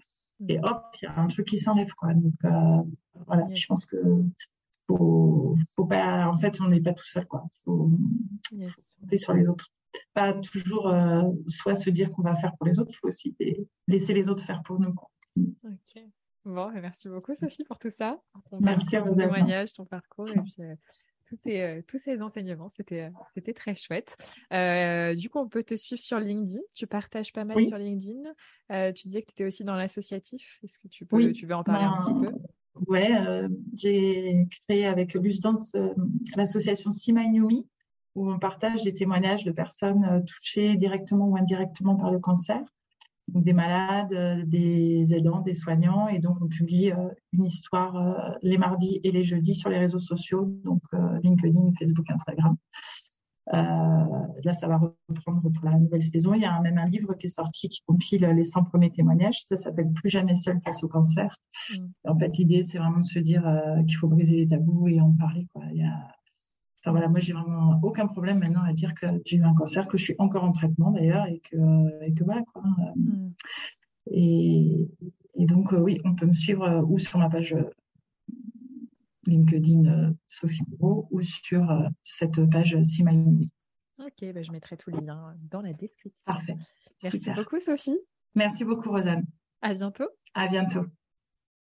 Et mm. hop, il y a un truc qui s'enlève. Quoi. Donc euh, voilà, je pense que faut, faut pas. En fait, on n'est pas tout seul. Quoi. Il faut compter sur les autres. Pas toujours euh, soit se dire qu'on va faire pour les autres, il faut aussi laisser les autres faire pour nous. Quoi.
Ok. Bon, merci beaucoup Sophie pour tout ça,
pour ton, merci
ton témoignage, ton parcours et puis tous ces, euh, tous ces enseignements. C'était, euh, c'était très chouette. Euh, du coup, on peut te suivre sur LinkedIn. Tu partages pas mal sur LinkedIn. tu disais que tu étais aussi dans l'associatif. Est-ce que tu, peux, tu veux en parler un petit peu?
Oui, j'ai créé avec Luce Dance l'association Simainomi, où on partage des témoignages de personnes touchées directement ou indirectement par le cancer des malades, euh, des aidants, des soignants. Et donc, on publie euh, une histoire euh, les mardis et les jeudis sur les réseaux sociaux, donc LinkedIn, Facebook, Instagram. là, ça va reprendre pour la nouvelle saison. Il y a même un livre qui est sorti qui compile les 100 premiers témoignages. Ça s'appelle Plus jamais seul face au cancer. Mm. En fait, l'idée, c'est vraiment de se dire qu'il faut briser les tabous et en parler. Quoi. Il y a Enfin voilà, moi j'ai vraiment aucun problème maintenant à dire que j'ai eu un cancer, que je suis encore en traitement d'ailleurs et que, et que voilà quoi. Mm. Et, donc euh, oui, on peut me suivre euh, ou sur ma page euh, LinkedIn Sophie Moreau ou sur cette page Simaï.
Ok, bah, je mettrai tous les liens dans la description.
Parfait.
Merci beaucoup Sophie.
Merci beaucoup Rosanne.
À bientôt.
À bientôt.